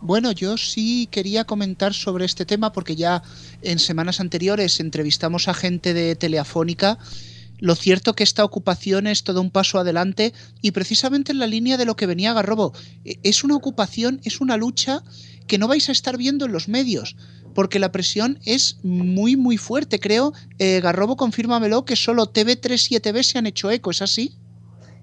I: Bueno, yo sí quería comentar sobre este tema porque ya en semanas anteriores entrevistamos a gente de Teleafónica. Lo cierto que esta ocupación es todo un paso adelante y precisamente en la línea de lo que venía Garrobo. E- Es una ocupación, es una lucha que no vais a estar viendo en los medios porque la presión es muy muy fuerte. Creo, eh, Garrobo, confírmamelo, que solo TV3 y ETV se han hecho eco, ¿es así?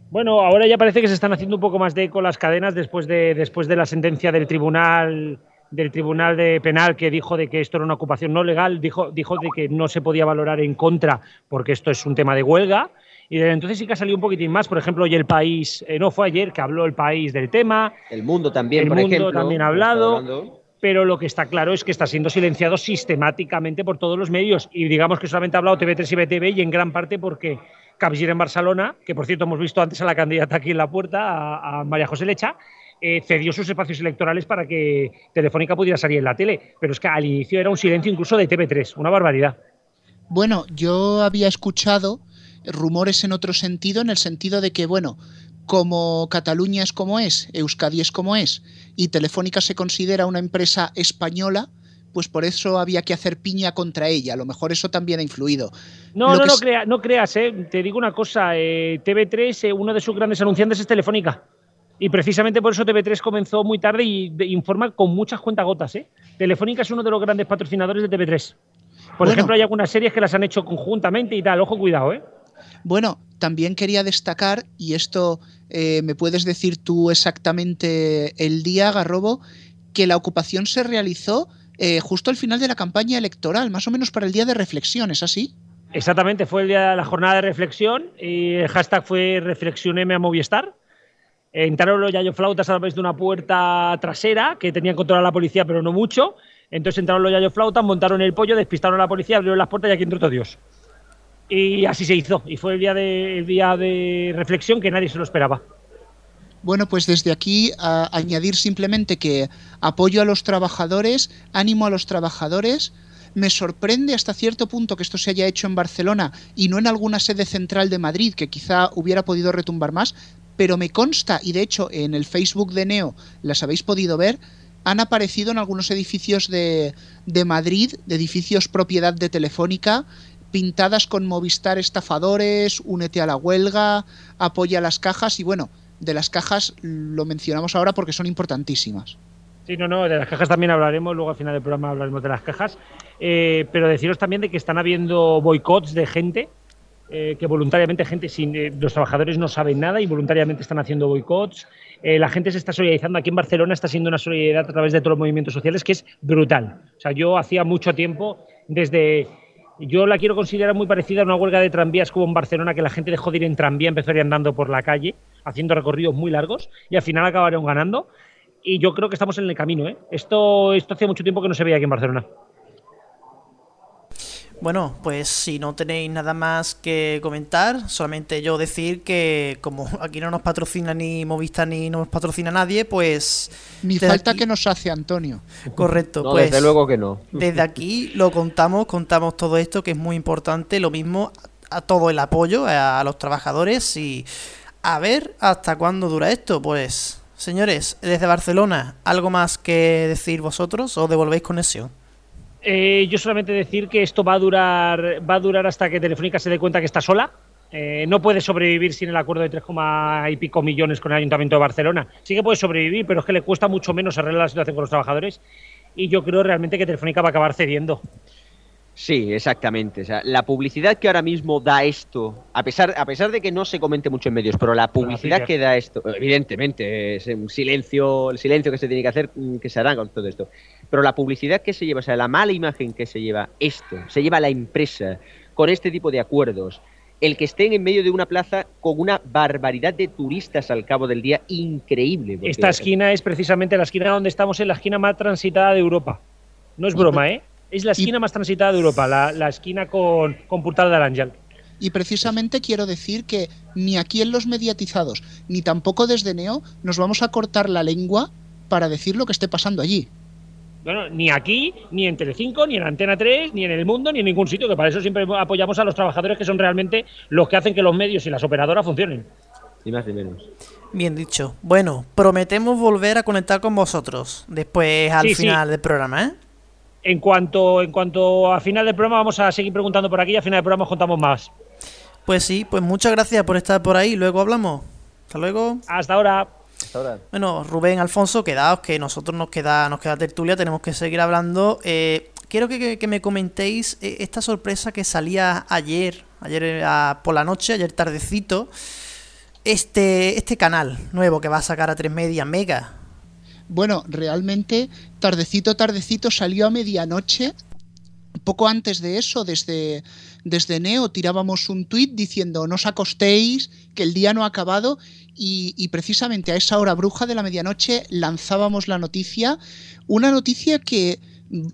A: Bueno, ahora ya parece que se están haciendo un poco más de eco las cadenas después de, después de la sentencia del tribunal del tribunal de penal que dijo de que esto era una ocupación no legal, dijo, dijo de que no se podía valorar en contra porque esto es un tema de huelga. Y desde entonces sí que ha salido un poquitín más. Por ejemplo, hoy el país, eh, no fue ayer que habló el país del tema,
E: El mundo también,
A: El
E: por
A: Mundo
E: ejemplo.
A: también ha hablado. pero lo que está claro es que está siendo silenciado sistemáticamente por todos los medios. Y digamos que solamente ha hablado TV3 y BTV y en gran parte porque Capgir en Barcelona, que por cierto hemos visto antes a la candidata aquí en la puerta, a, a María José Lecha, eh, cedió sus espacios electorales para que Telefónica pudiera salir en la tele. Pero es que al inicio era un silencio incluso de TV3, una barbaridad.
I: Bueno, yo había escuchado rumores en otro sentido, en el sentido de que, bueno, como Cataluña es como es, Euskadi es como es, y Telefónica se considera una empresa española, pues por eso había que hacer piña contra ella. A lo mejor eso también ha influido.
A: No, no, no, no, creas, eh. te digo una cosa, eh, TV3, eh, uno de sus grandes anunciantes es Telefónica. Y precisamente por eso TV3 comenzó muy tarde y informa con muchas cuentagotas. ¿eh? Telefónica es uno de los grandes patrocinadores de TV3. Por ejemplo, hay algunas series que las han hecho conjuntamente y tal. Ojo, cuidado, ¿eh?
I: Bueno, también quería destacar, y esto eh, me puedes decir tú exactamente el día, Garrobo, que la ocupación se realizó eh, justo al final de la campaña electoral, más o menos para el día de reflexión, ¿es así?
A: Exactamente, fue el día de la jornada de reflexión y el hashtag fue reflexioneme a Movistar. Entraron los Yayo Flautas a través de una puerta trasera que tenían controlada la policía, pero no mucho. Entonces entraron los Yayo Flautas, montaron el pollo, despistaron a la policía, abrieron las puertas y aquí entró todo Dios. Y así se hizo. Y fue el día de, día de reflexión que nadie se lo esperaba.
I: Bueno, pues desde aquí añadir simplemente que apoyo a los trabajadores, ánimo a los trabajadores. Me sorprende hasta cierto punto que esto se haya hecho en Barcelona y no en alguna sede central de Madrid, que quizá hubiera podido retumbar más, pero me consta, y de hecho en el Facebook de Neo las habéis podido ver, han aparecido en algunos edificios de, de Madrid, de edificios propiedad de Telefónica, pintadas con Movistar estafadores, únete a la huelga, apoya las cajas y bueno, de las cajas lo mencionamos ahora porque son importantísimas.
A: Sí, no, no, de las cajas también hablaremos, luego al final del programa hablaremos de las cajas, eh, pero deciros también de que están habiendo boicots de gente, eh, que voluntariamente gente sin, eh, los trabajadores no saben nada y voluntariamente están haciendo boicots. la gente se está solidarizando. Aquí en Barcelona está siendo una solidaridad a través de todos los movimientos sociales que es brutal. O sea, yo hacía mucho tiempo, desde yo la quiero considerar muy parecida a una huelga de tranvías como en Barcelona, que la gente dejó de ir en tranvía, empezó a ir andando por la calle, haciendo recorridos muy largos y al final acabaron ganando. Y yo creo que estamos en el camino. ¿eh? Esto, esto hacía mucho tiempo que no se veía aquí en Barcelona.
C: Bueno, pues si no tenéis nada más que comentar, solamente yo decir que como aquí no nos patrocina ni Movistar ni nos patrocina nadie, pues...
I: Ni falta que nos hace Antonio.
C: Correcto,
H: no,
C: pues...
H: Desde luego que no.
C: Desde aquí lo contamos, contamos todo esto que es muy importante, lo mismo a todo el apoyo a los trabajadores y a ver hasta cuándo dura esto, pues... Señores, desde Barcelona, ¿algo más que decir vosotros o devolvéis conexión?
A: Eh, yo solamente decir que esto va a durar, va a durar hasta que Telefónica se dé cuenta que está sola. Eh, no puede sobrevivir sin el acuerdo de 3, y pico millones con el Ayuntamiento de Barcelona. Sí que puede sobrevivir, pero es que le cuesta mucho menos arreglar la situación con los trabajadores. Y yo creo realmente que Telefónica va a acabar cediendo.
H: Sí, exactamente. O sea, la publicidad que ahora mismo da esto, a pesar, a pesar de que no se comente mucho en medios, pero la publicidad que da esto, evidentemente, es un silencio, el silencio que se tiene que hacer, mm, que se hará con todo esto. Pero la publicidad que se lleva, o sea, la mala imagen que se lleva esto, se lleva la empresa con este tipo de acuerdos, el que estén en medio de una plaza con una barbaridad de turistas al cabo del día increíble.
A: Esta esquina es precisamente la esquina donde estamos, en la esquina más transitada de Europa. No es broma, ¿eh? Es la esquina más transitada de Europa, la, esquina con, con Portal de Arangel.
I: Y precisamente quiero decir que ni aquí en los mediatizados, ni tampoco desde Neo, nos vamos a cortar la lengua para decir lo que esté pasando allí.
A: Bueno, ni aquí, ni en Telecinco, ni en Antena 3, ni en el mundo, ni en ningún sitio, que para eso siempre apoyamos a los trabajadores que son realmente los que hacen que los medios y las operadoras funcionen.
H: Ni más ni menos.
C: Bien dicho. Bueno, prometemos volver a conectar con vosotros después al final del programa, ¿eh?
A: En cuanto, en cuanto a final del programa, vamos a seguir preguntando por aquí y al final del programa os contamos más.
C: Pues sí, pues muchas gracias por estar por ahí. Luego hablamos. Hasta luego.
A: Hasta ahora.
C: Bueno, Rubén, Alfonso, quedaos que nosotros nos queda, nos queda tertulia, tenemos que seguir hablando. Eh, quiero que, me comentéis eh, esta sorpresa que salía ayer, ayer eh, por la noche, ayer tardecito, este, este canal nuevo que va a sacar a tres media mega.
I: Bueno, realmente tardecito, tardecito salió a medianoche. Poco antes de eso, desde, desde Neo tirábamos un tuit diciendo no os acostéis, que el día no ha acabado y, precisamente a esa hora bruja de la medianoche lanzábamos la noticia, una noticia que,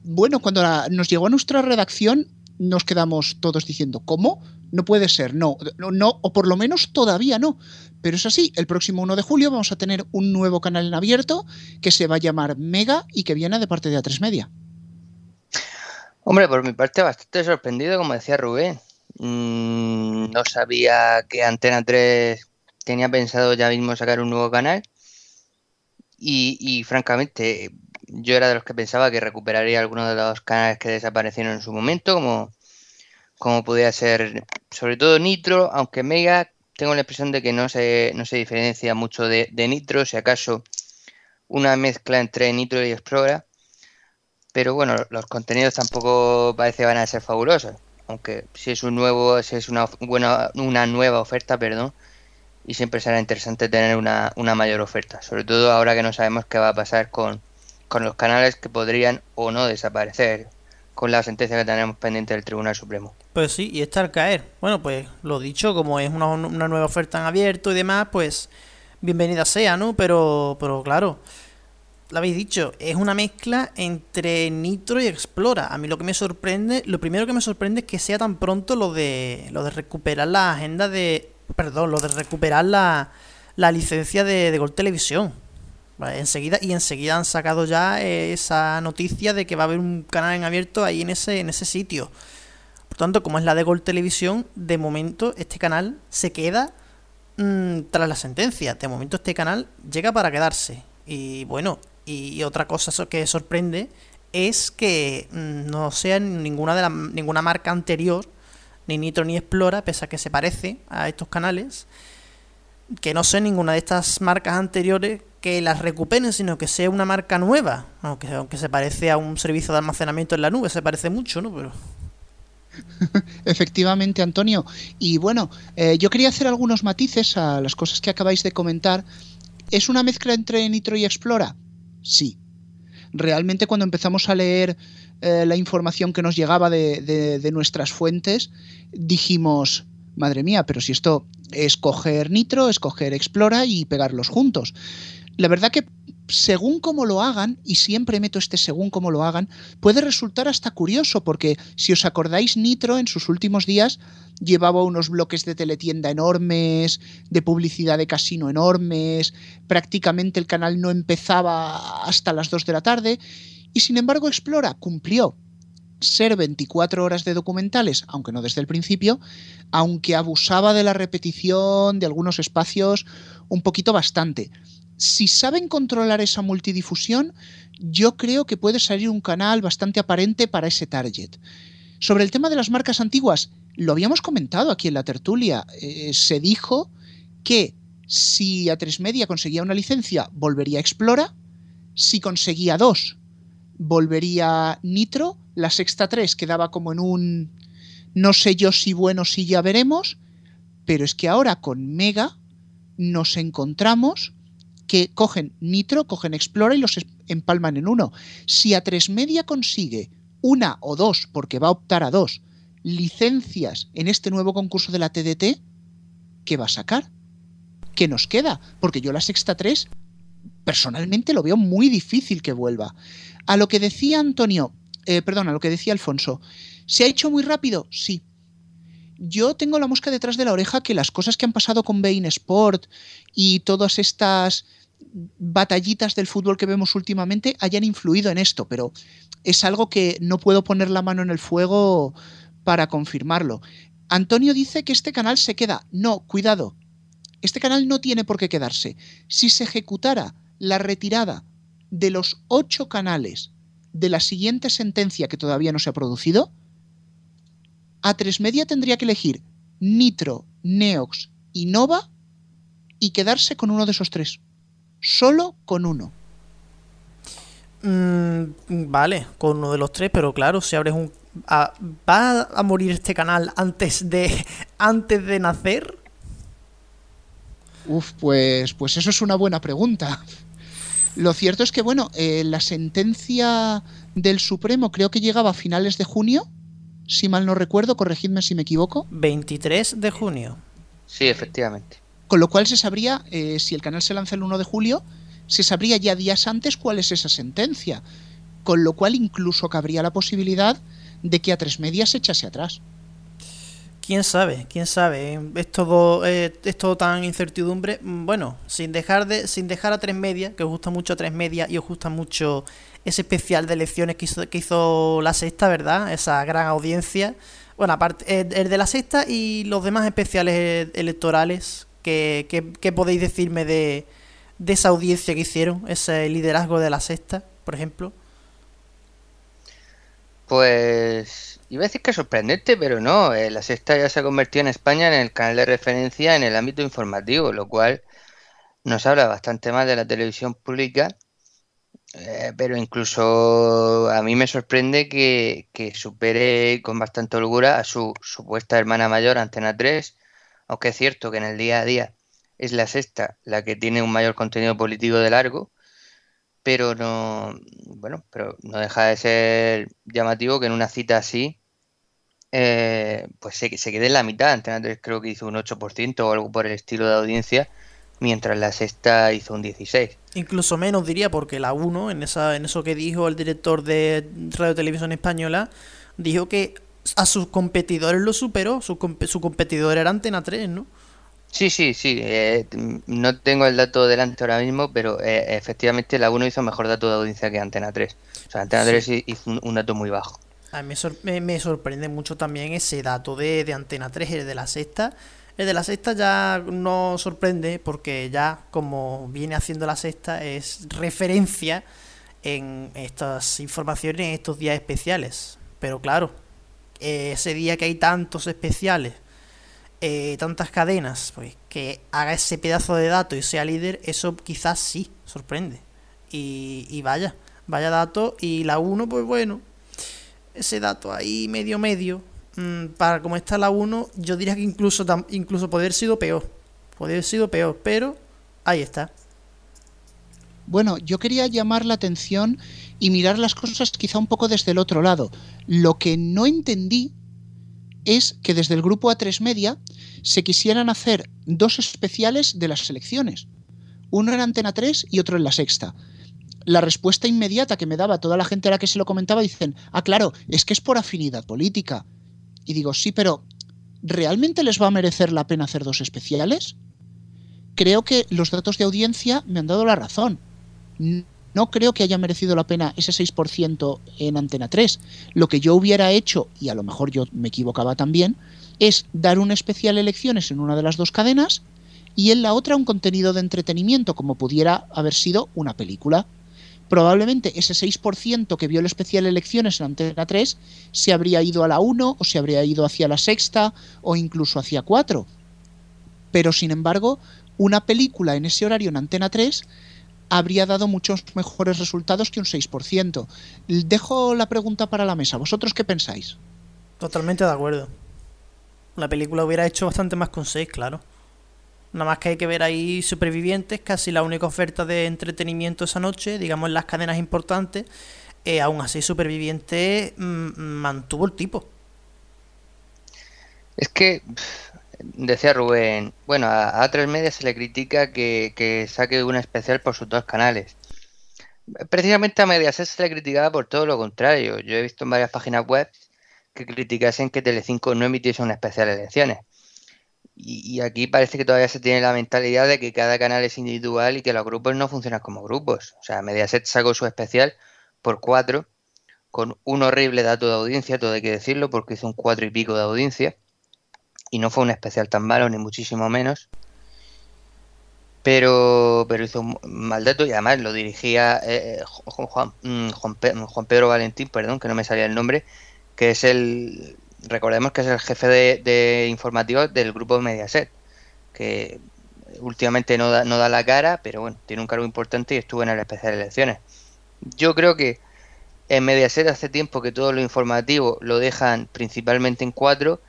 I: bueno, cuando nos llegó a nuestra redacción nos quedamos todos diciendo, ¿cómo? No puede ser, no, no, no, o por lo menos todavía no. Pero es así, el próximo 1 de julio vamos a tener un nuevo canal en abierto que se va a llamar Mega y que viene de parte de A3 Media.
J: Hombre, por mi parte bastante sorprendido, como decía Rubén. Mm, no sabía que Antena 3 tenía pensado ya mismo sacar un nuevo canal. Y, francamente, yo era de los que pensaba que recuperaría algunos de los canales que desaparecieron en su momento, como, como podía ser sobre todo Nitro, aunque Mega tengo la impresión de que no se, no se diferencia mucho de, Nitro, si acaso una mezcla entre Nitro y Explora. Pero bueno, los contenidos tampoco parece van a ser fabulosos. Aunque si es un nuevo, si es una buena, una nueva oferta, perdón, y siempre será interesante tener una, mayor oferta, sobre todo ahora que no sabemos qué va a pasar con, los canales que podrían o no desaparecer con la sentencia que tenemos pendiente del Tribunal Supremo.
C: Pues sí, y está al caer. Bueno, pues lo dicho, como es una, una nueva oferta en abierto y demás, pues bienvenida sea, ¿no? Pero, pero claro, lo habéis dicho, es una mezcla entre Nitro y Explora. A mí lo que me sorprende, lo primero que me sorprende es que sea tan pronto lo de, lo de recuperar la agenda de perdón, lo de recuperar la, la licencia de, de Gol Televisión. Enseguida, y enseguida han sacado ya esa noticia de que va a haber un canal en abierto ahí en ese, en ese sitio. Por tanto, como es la de Gol Televisión, de momento este canal se queda mm, tras la sentencia. De momento este canal llega para quedarse. Y bueno, y, otra cosa que sorprende es que mm, no sea ninguna de ninguna marca anterior ni Nitro ni Explora, pese a que se parece a estos canales, que no sea ninguna de estas marcas anteriores que las recuperen, sino que sea una marca nueva, aunque, aunque se parece a un servicio de almacenamiento en la nube, se parece mucho, ¿no? Pero...
I: Efectivamente, Antonio. Y bueno, eh, yo quería hacer algunos matices a las cosas que acabáis de comentar. ¿Es una mezcla entre Nitro y Explora? Sí. Realmente cuando empezamos a leer eh, la información que nos llegaba de, nuestras fuentes, dijimos, madre mía, pero si esto es coger Nitro, es coger Explora y pegarlos juntos. La verdad que según como lo hagan, y siempre meto este según como lo hagan, puede resultar hasta curioso, porque si os acordáis, Nitro en sus últimos días llevaba unos bloques de teletienda enormes, de publicidad de casino enormes, prácticamente el canal no empezaba hasta las 2 de la tarde, y sin embargo Explora cumplió ser 24 horas de documentales, aunque no desde el principio, aunque abusaba de la repetición de algunos espacios un poquito bastante. Si saben controlar esa multidifusión, yo creo que puede salir un canal bastante aparente para ese target. Sobre el tema de las marcas antiguas, lo habíamos comentado aquí en la tertulia. Eh, se dijo que si A3 Media conseguía una licencia, volvería a Explora. Si conseguía dos, volvería Nitro, la sexta 3 quedaba como en un no sé yo si bueno, si ya veremos, pero es que ahora con Mega nos encontramos que cogen Nitro, cogen Explora y los empalman en uno. Si a 3 Media consigue una o dos, porque va a optar a dos, licencias en este nuevo concurso de la TDT, ¿qué va a sacar? ¿Qué nos queda? Porque yo la sexta 3 personalmente lo veo muy difícil que vuelva. A lo que decía Antonio, eh, perdón, a lo que decía Alfonso, ¿se ha hecho muy rápido? Sí. Yo tengo la mosca detrás de la oreja que las cosas que han pasado con Bein Sport y todas estas batallitas del fútbol que vemos últimamente hayan influido en esto, pero es algo que no puedo poner la mano en el fuego para confirmarlo. Antonio dice que este canal se queda. No, cuidado. Este canal no tiene por qué quedarse. Si se ejecutara la retirada de los ocho canales de la siguiente sentencia que todavía no se ha producido, A3 Media tendría que elegir Nitro, Neox y Nova y quedarse con uno de esos tres. Solo con uno.
C: Mm, vale, con uno de los tres, pero claro, si abres un... ¿Va a morir este canal antes de, antes de nacer?
I: Uf, pues, pues eso es una buena pregunta. Lo cierto es que, bueno, eh, la sentencia del Supremo creo que llegaba a finales de junio, si mal no recuerdo, corregidme si me equivoco.
C: 23 de junio.
J: Sí, efectivamente.
I: Con lo cual se sabría, eh, si el canal se lanza el 1 de julio, se sabría ya días antes cuál es esa sentencia. Con lo cual incluso cabría la posibilidad de que a tres medias se echase atrás.
C: quién sabe, quién sabe. Es todo, eh, es todo tan incertidumbre. Mm, bueno, sin dejar de, sin dejar a tres media, que os gusta mucho tres media y os gusta mucho ese especial de elecciones que hizo, que hizo la sexta, ¿verdad? Esa gran audiencia. Bueno, aparte, eh, el de la sexta y los demás especiales electorales, ¿qué, qué, podéis decirme de, esa audiencia que hicieron? Ese liderazgo de la sexta, por ejemplo.
J: Pues iba a decir que sorprendente, pero no. Eh, la sexta ya se ha convertido en España en el canal de referencia en el ámbito informativo, lo cual nos habla bastante más de la televisión pública. Eh, pero incluso a mí me sorprende que, supere con bastante holgura a su supuesta hermana mayor, Antena 3, aunque es cierto que en el día a día es la sexta la que tiene un mayor contenido político de largo pero no, bueno, pero no deja de ser llamativo que en una cita así, eh, pues se, se quede en la mitad. Antena 3 creo que hizo un 8% o algo por el estilo de audiencia, mientras la sexta hizo un 16%.
C: Incluso menos diría, porque la 1, en, esa, en eso que dijo el director de Radio Televisión Española, dijo que a sus competidores lo superó, su, su competidor era Antena 3, ¿no?
J: Sí, sí, sí. Eh, no tengo el dato delante ahora mismo, pero eh, efectivamente la 1 hizo mejor dato de audiencia que Antena 3. O sea, Antena 3 hizo un, dato muy bajo.
C: A mí me, sorprende mucho también ese dato de, de, Antena 3, el de la sexta. El de la sexta ya no sorprende porque ya como viene haciendo la sexta es referencia en estas informaciones en estos días especiales. Pero claro, ese día que hay tantos especiales eh, tantas cadenas, pues que haga ese pedazo de dato y sea líder, eso quizás sí sorprende. Y, vaya, vaya dato. Y la 1, pues bueno, ese dato ahí medio medio, mm, para como está la 1, yo diría que incluso, incluso podría haber sido peor. Podría haber sido peor, pero ahí está.
I: Bueno, yo quería llamar la atención y mirar las cosas quizá un poco desde el otro lado. Lo que no entendí es que desde el grupo A3 Media se quisieran hacer dos especiales de las elecciones. Uno en Antena 3 y otro en la sexta. La respuesta inmediata que me daba toda la gente a la que se lo comentaba dicen, ah, claro, es que es por afinidad política. Y digo, sí, pero ¿realmente les va a merecer la pena hacer dos especiales? Creo que los datos de audiencia me han dado la razón no creo que haya merecido la pena ese 6% en Antena 3. Lo que yo hubiera hecho, y a lo mejor yo me equivocaba también, es dar un especial elecciones en una de las dos cadenas y en la otra un contenido de entretenimiento, como pudiera haber sido una película. Probablemente ese 6% que vio el especial elecciones en Antena 3 se habría ido a la 1 o se habría ido hacia la sexta o incluso hacia 4. Pero sin embargo, una película en ese horario en Antena 3 habría dado muchos mejores resultados que un 6%. Dejo la pregunta para la mesa. ¿Vosotros qué pensáis?
C: Totalmente de acuerdo. La película hubiera hecho bastante más con 6, claro. Nada más que hay que ver ahí Supervivientes, casi la única oferta de entretenimiento esa noche, digamos en las cadenas importantes. Eh, aún así, Superviviente mm, mantuvo el tipo.
J: Es que Decía Rubén, bueno, a, 3 Media se le critica que, saque una especial por sus dos canales. Precisamente a Mediaset se le criticaba por todo lo contrario. Yo he visto en varias páginas web que criticasen que Telecinco no emitiese una especial elecciones. Y, aquí parece que todavía se tiene la mentalidad de que cada canal es individual y que los grupos no funcionan como grupos. O sea, Mediaset sacó su especial por cuatro, con un horrible dato de audiencia, todo hay que decirlo, porque hizo un cuatro y pico de audiencia y no fue un especial tan malo, ni muchísimo menos. Pero, pero hizo un mal dato y además lo dirigía eh, Juan, mm, Juan, Pedro Valentín, perdón, que no me salía el nombre, que es el, recordemos que es el jefe de, de informativos del grupo Mediaset, que últimamente no da, no da la cara, pero bueno, tiene un cargo importante y estuvo en el especial de elecciones. Yo creo que en Mediaset hace tiempo que todo lo informativo lo dejan principalmente en cuatro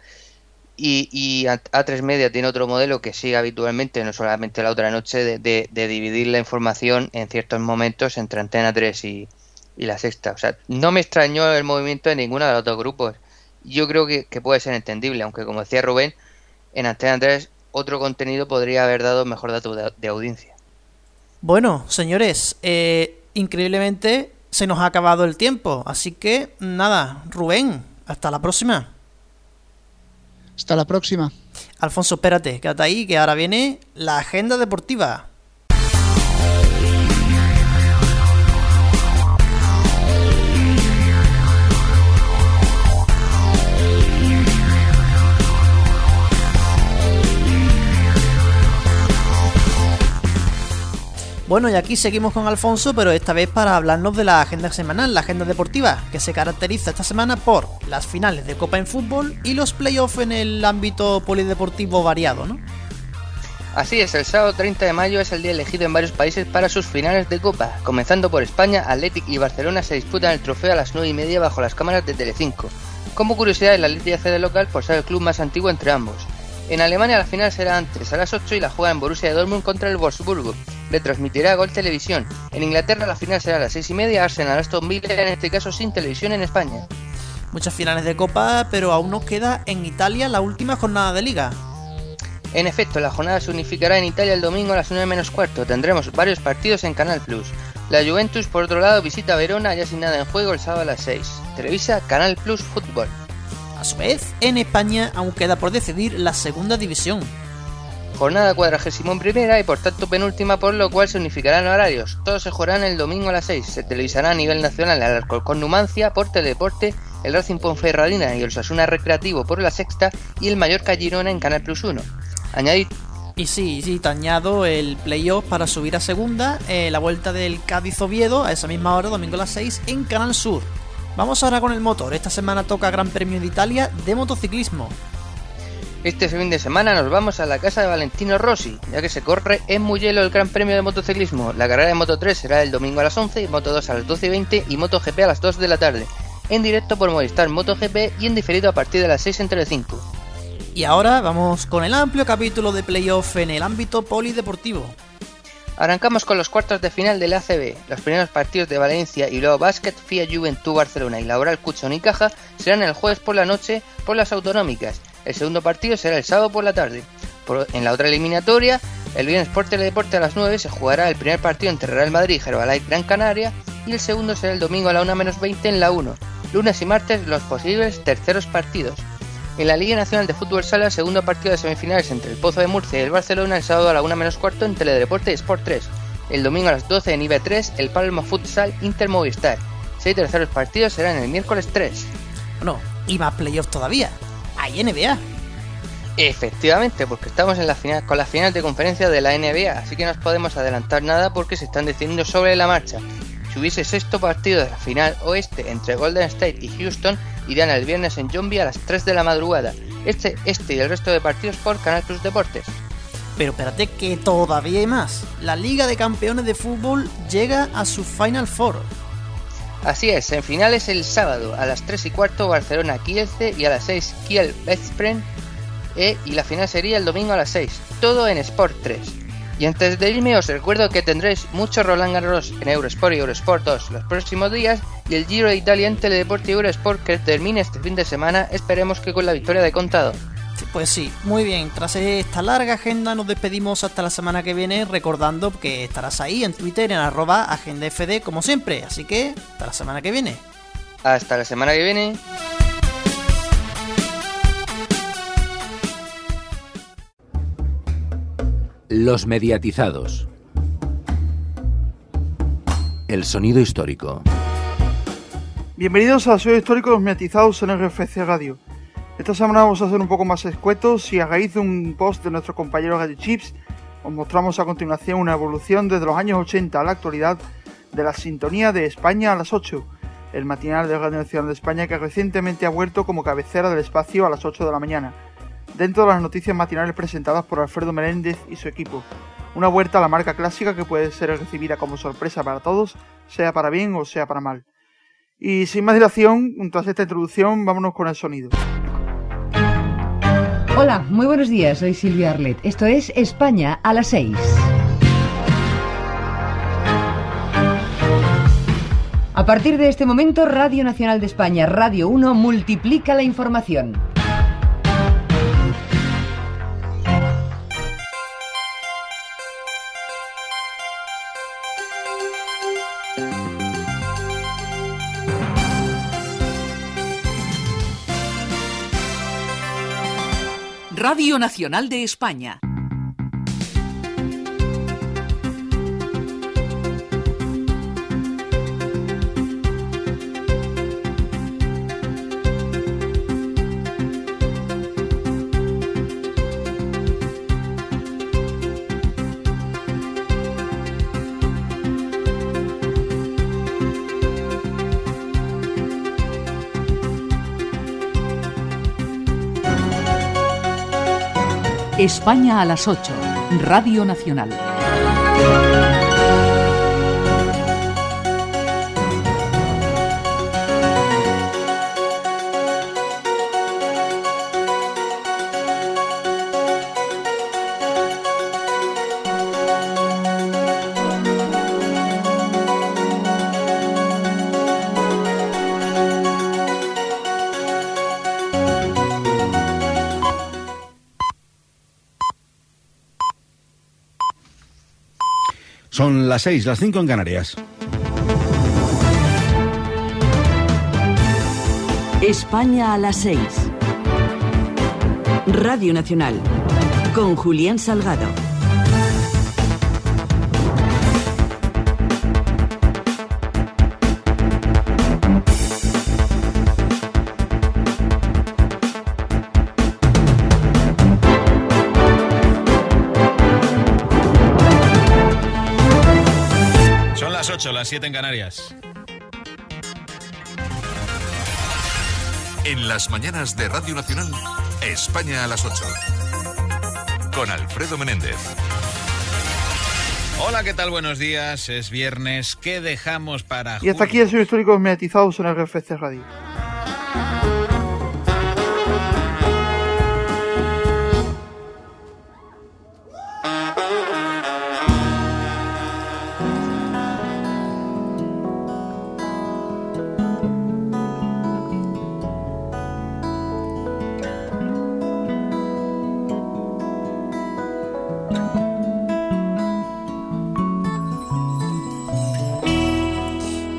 J: y, A3 Media tiene otro modelo que sigue habitualmente, no solamente la otra noche, de, dividir la información en ciertos momentos entre Antena 3 y, la sexta. O sea, no me extrañó el movimiento de ninguno de los dos grupos. Yo creo que, puede ser entendible, aunque como decía Rubén, en Antena 3 otro contenido podría haber dado mejor dato de, audiencia.
C: Bueno, señores, eh, increíblemente se nos ha acabado el tiempo, así que nada, Rubén, hasta la próxima.
I: Hasta la próxima.
C: Alfonso, espérate, quédate ahí, que ahora viene la agenda deportiva. Bueno, y aquí seguimos con Alfonso, pero esta vez para hablarnos de la agenda semanal, la agenda deportiva, que se caracteriza esta semana por las finales de Copa en fútbol y los playoffs en el ámbito polideportivo variado, ¿no?
J: Así es, el sábado 30 de mayo es el día elegido en varios países para sus finales de Copa. Comenzando por España, Athletic y Barcelona se disputan el trofeo a las 9 y media bajo las cámaras de Telecinco. Como curiosidad, el Athletic hace de local por ser el club más antiguo entre ambos. En Alemania la final será antes, a las 8 y la juega en Borussia Dortmund contra el Wolfsburgo. Retransmitirá Gol Televisión. En Inglaterra la final será a las 6 y media, Arsenal Aston Villa, en este caso sin televisión en España.
C: Muchas finales de Copa, pero aún nos queda en Italia la última jornada de Liga.
J: En efecto, la jornada se unificará en Italia el domingo a las 9 menos cuarto. Tendremos varios partidos en Canal Plus. La Juventus, por otro lado, visita Verona ya sin nada en juego el sábado a las 6. Televisa Canal Plus Fútbol.
C: A su vez, en España aún queda por decidir la segunda división.
J: Jornada cuadragésimo en primera y por tanto penúltima, por lo cual se unificarán horarios. Todos se jugarán el domingo a las 6. Se televisará a nivel nacional el Alcorcón Numancia por Teledeporte, el Racing Ponferradina y el Sasuna Recreativo por la sexta y el Mallorca Girona en Canal Plus 1. Añadir
C: Y sí, sí, te añado el playoff para subir a segunda, eh, la vuelta del Cádiz Oviedo a esa misma hora, domingo a las 6, en Canal Sur. Vamos ahora con el motor. Esta semana toca Gran Premio de Italia de motociclismo.
J: Este fin de semana nos vamos a la casa de Valentino Rossi, ya que se corre en Mugello el Gran Premio de Motociclismo. La carrera de Moto 3 será el domingo a las 11, Moto 2 a las 12 y 20 y Moto GP a las 2 de la tarde. En directo por Movistar MotoGP y en diferido a partir de las 6 en Telecinco.
C: Y ahora vamos con el amplio capítulo de playoff en el ámbito polideportivo.
J: Arrancamos con los cuartos de final del ACB. Los primeros partidos de Valencia y luego Basket, FIA Juventud Barcelona y Laboral Cucho Unicaja serán el jueves por la noche por las autonómicas. El segundo partido será el sábado por la tarde. En la otra eliminatoria, el viernes por Teledeporte a las 9 se jugará el primer partido entre Real Madrid y Herbalife Gran Canaria y el segundo será el domingo a la 1 menos 20 en la 1. Lunes y martes los posibles terceros partidos. En la Liga Nacional de Fútbol Sala, segundo partido de semifinales entre el Pozo de Murcia y el Barcelona el sábado a la 1 menos cuarto en Teledeporte y Sport 3. El domingo a las 12 en IB3 el Palma Futsal Inter Movistar. Seis terceros partidos serán el miércoles 3.
C: Bueno, y más playoff todavía. Hay NBA.
J: Efectivamente, porque estamos en la final, con la final de conferencia de la NBA, así que no os podemos adelantar nada porque se están decidiendo sobre la marcha. Si hubiese sexto partido de la final oeste entre Golden State y Houston, irían el viernes en Zombie a las 3 de la madrugada. Este, este y el resto de partidos por Canal Plus Deportes.
C: Pero espérate que todavía hay más. La Liga de Campeones de Fútbol llega a su Final Four.
J: Así es, en finales el sábado a las 3 y cuarto Barcelona Kielce y a las 6 Kiel Veszprem e, y la final sería el domingo a las 6, todo en Sport 3. Y antes de irme os recuerdo que tendréis mucho Roland Garros en Eurosport y Eurosport 2 los próximos días y el Giro de Italia en Teledeporte y Eurosport que termine este fin de semana, esperemos que con la victoria de contado.
C: Pues sí, muy bien. Tras esta larga agenda nos despedimos hasta la semana que viene recordando que estarás ahí en Twitter en arroba agendafd como siempre. Así que hasta la semana que viene.
J: Hasta la semana que viene.
B: Los mediatizados. El sonido histórico.
K: Bienvenidos a Soy Histórico los Mediatizados en RFC Radio. Esta semana vamos a ser un poco más escuetos y a raíz de un post de nuestro compañero Radio Chips os mostramos a continuación una evolución desde los años 80 a la actualidad de la sintonía de España a las 8, el matinal de Radio Nacional de España que recientemente ha vuelto como cabecera del espacio a las 8 de la mañana, dentro de las noticias matinales presentadas por Alfredo Meléndez y su equipo. Una vuelta a la marca clásica que puede ser recibida como sorpresa para todos, sea para bien o sea para mal. Y sin más dilación, tras esta introducción, vámonos con el sonido.
L: Hola, muy buenos días, soy Silvia Arlet. Esto es España a las 6. A partir de este momento, Radio Nacional de España, Radio 1, multiplica la información.
M: Radio Nacional de España. España a las 8, Radio Nacional.
N: Las seis, las cinco en Canarias.
M: España a las 6. Radio Nacional. Con Julián Salgado.
O: Las 8, las 7 en Canarias.
P: En las mañanas de Radio Nacional, España a las 8. Con Alfredo Menéndez.
O: Hola, ¿qué tal? Buenos días. Es viernes. ¿Qué dejamos para
K: Y hasta aquí el suyo histórico mediatizados en el RFC Radio.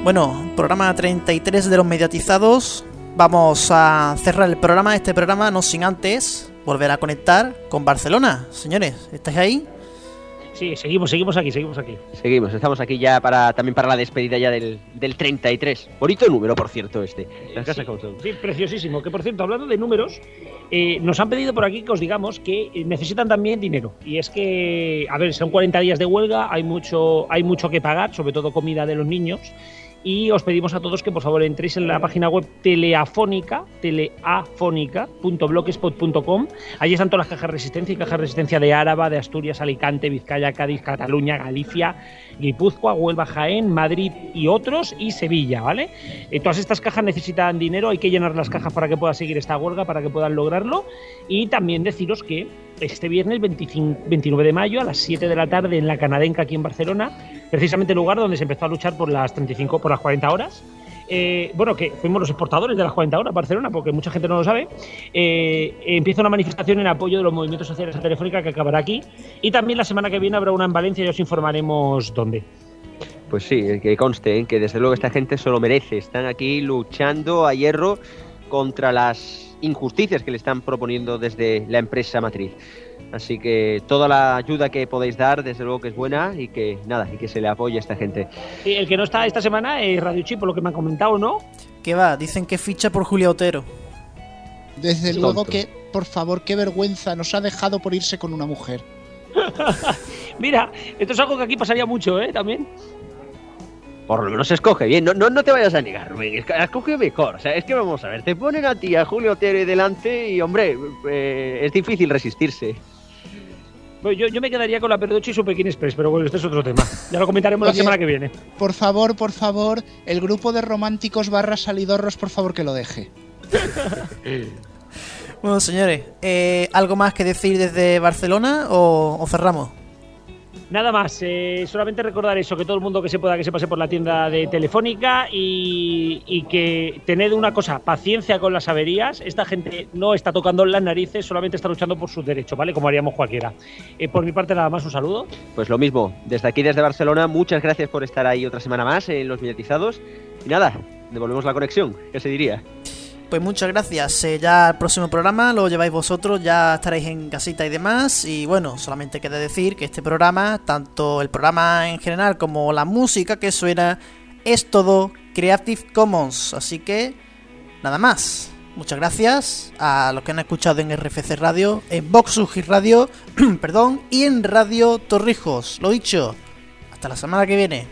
C: Bueno, programa 33 de los mediatizados. Vamos a cerrar el programa, este programa, no sin antes volver a conectar con Barcelona. Señores, ¿estáis ahí?
A: Sí, seguimos, seguimos aquí, seguimos aquí.
E: Seguimos, estamos aquí ya para también para la despedida ya del, del 33. Bonito número, por cierto, este. Las casas como son.
A: Sí, preciosísimo. Que por cierto, hablando de números, eh, nos han pedido por aquí que os digamos que eh, necesitan también dinero. Y es que, a ver, son 40 días de huelga, hay mucho, hay mucho que pagar, sobre todo comida de los niños. Y os pedimos a todos que por favor entréis en la página web teleafónica, teleafónica.blogspot.com. Allí están todas las cajas de resistencia y cajas de resistencia de Áraba, de Asturias, Alicante, Vizcaya, Cádiz, Cataluña, Galicia, Guipúzcoa, Huelva, Jaén, Madrid y otros, y Sevilla, ¿vale? Eh, todas estas cajas necesitan dinero, hay que llenar las cajas para que pueda seguir esta huelga, para que puedan lograrlo. Y también deciros que este viernes 25, 29 de mayo a las 7 de la tarde en la Canadenca aquí en Barcelona, precisamente el lugar donde se empezó a luchar por las 35, por las 40 horas. Eh, bueno, que fuimos los exportadores de las 40 horas Barcelona, porque mucha gente no lo sabe. Eh, empieza una manifestación en apoyo de los movimientos sociales a Telefónica que acabará aquí. Y también la semana que viene habrá una en Valencia y os informaremos dónde.
E: Pues sí, que conste, ¿eh? que desde luego esta gente se lo merece. Están aquí luchando a hierro contra las injusticias que le están proponiendo desde la empresa matriz. Así que toda la ayuda que podéis dar, desde luego que es buena y que nada, y que se le apoye a esta gente.
A: Y el que no está esta semana es Radio Chip, por lo que me han comentado, ¿no?
C: ¿Qué va? Dicen que ficha por Julia Otero.
I: Desde
C: Sí.
I: luego
C: Tonto.
I: que, por favor, qué vergüenza nos ha dejado por irse con una mujer.
A: Mira, esto es algo que aquí pasaría mucho, ¿eh? También.
E: Por lo menos se escoge bien, no, no, no te vayas a negar, Rubén, escoge mejor. O sea, es que vamos a ver, te ponen a ti, a Julio Otero delante y, hombre, eh, es difícil resistirse.
A: Bueno, yo, yo me quedaría con la Perdoche y su Pekín Express, pero bueno, este es otro tema. Ya lo comentaremos la semana que viene.
I: Por favor, por favor, el grupo de románticos barra salidorros, por favor, que lo deje.
C: Bueno, señores, eh, ¿algo más que decir desde Barcelona o, o cerramos?
A: Nada más, eh, solamente recordar eso, que todo el mundo que se pueda que se pase por la tienda de Telefónica y, que tened una cosa, paciencia con las averías. Esta gente no está tocando las narices, solamente está luchando por sus derechos, ¿vale? Como haríamos cualquiera. Eh, por mi parte, nada más, un saludo.
E: Pues lo mismo, desde aquí, desde Barcelona, muchas gracias por estar ahí otra semana más en los mediatizados. Y nada, devolvemos la conexión, ¿qué se diría?
C: Pues muchas gracias. Eh, ya el próximo programa lo lleváis vosotros, ya estaréis en casita y demás. Y bueno, solamente queda decir que este programa, tanto el programa en general como la música que suena, es todo Creative Commons. Así que, nada más. Muchas gracias a los que han escuchado en RFC Radio, en Voxugi Radio, perdón, y en Radio Torrijos. Lo dicho, hasta la semana que viene.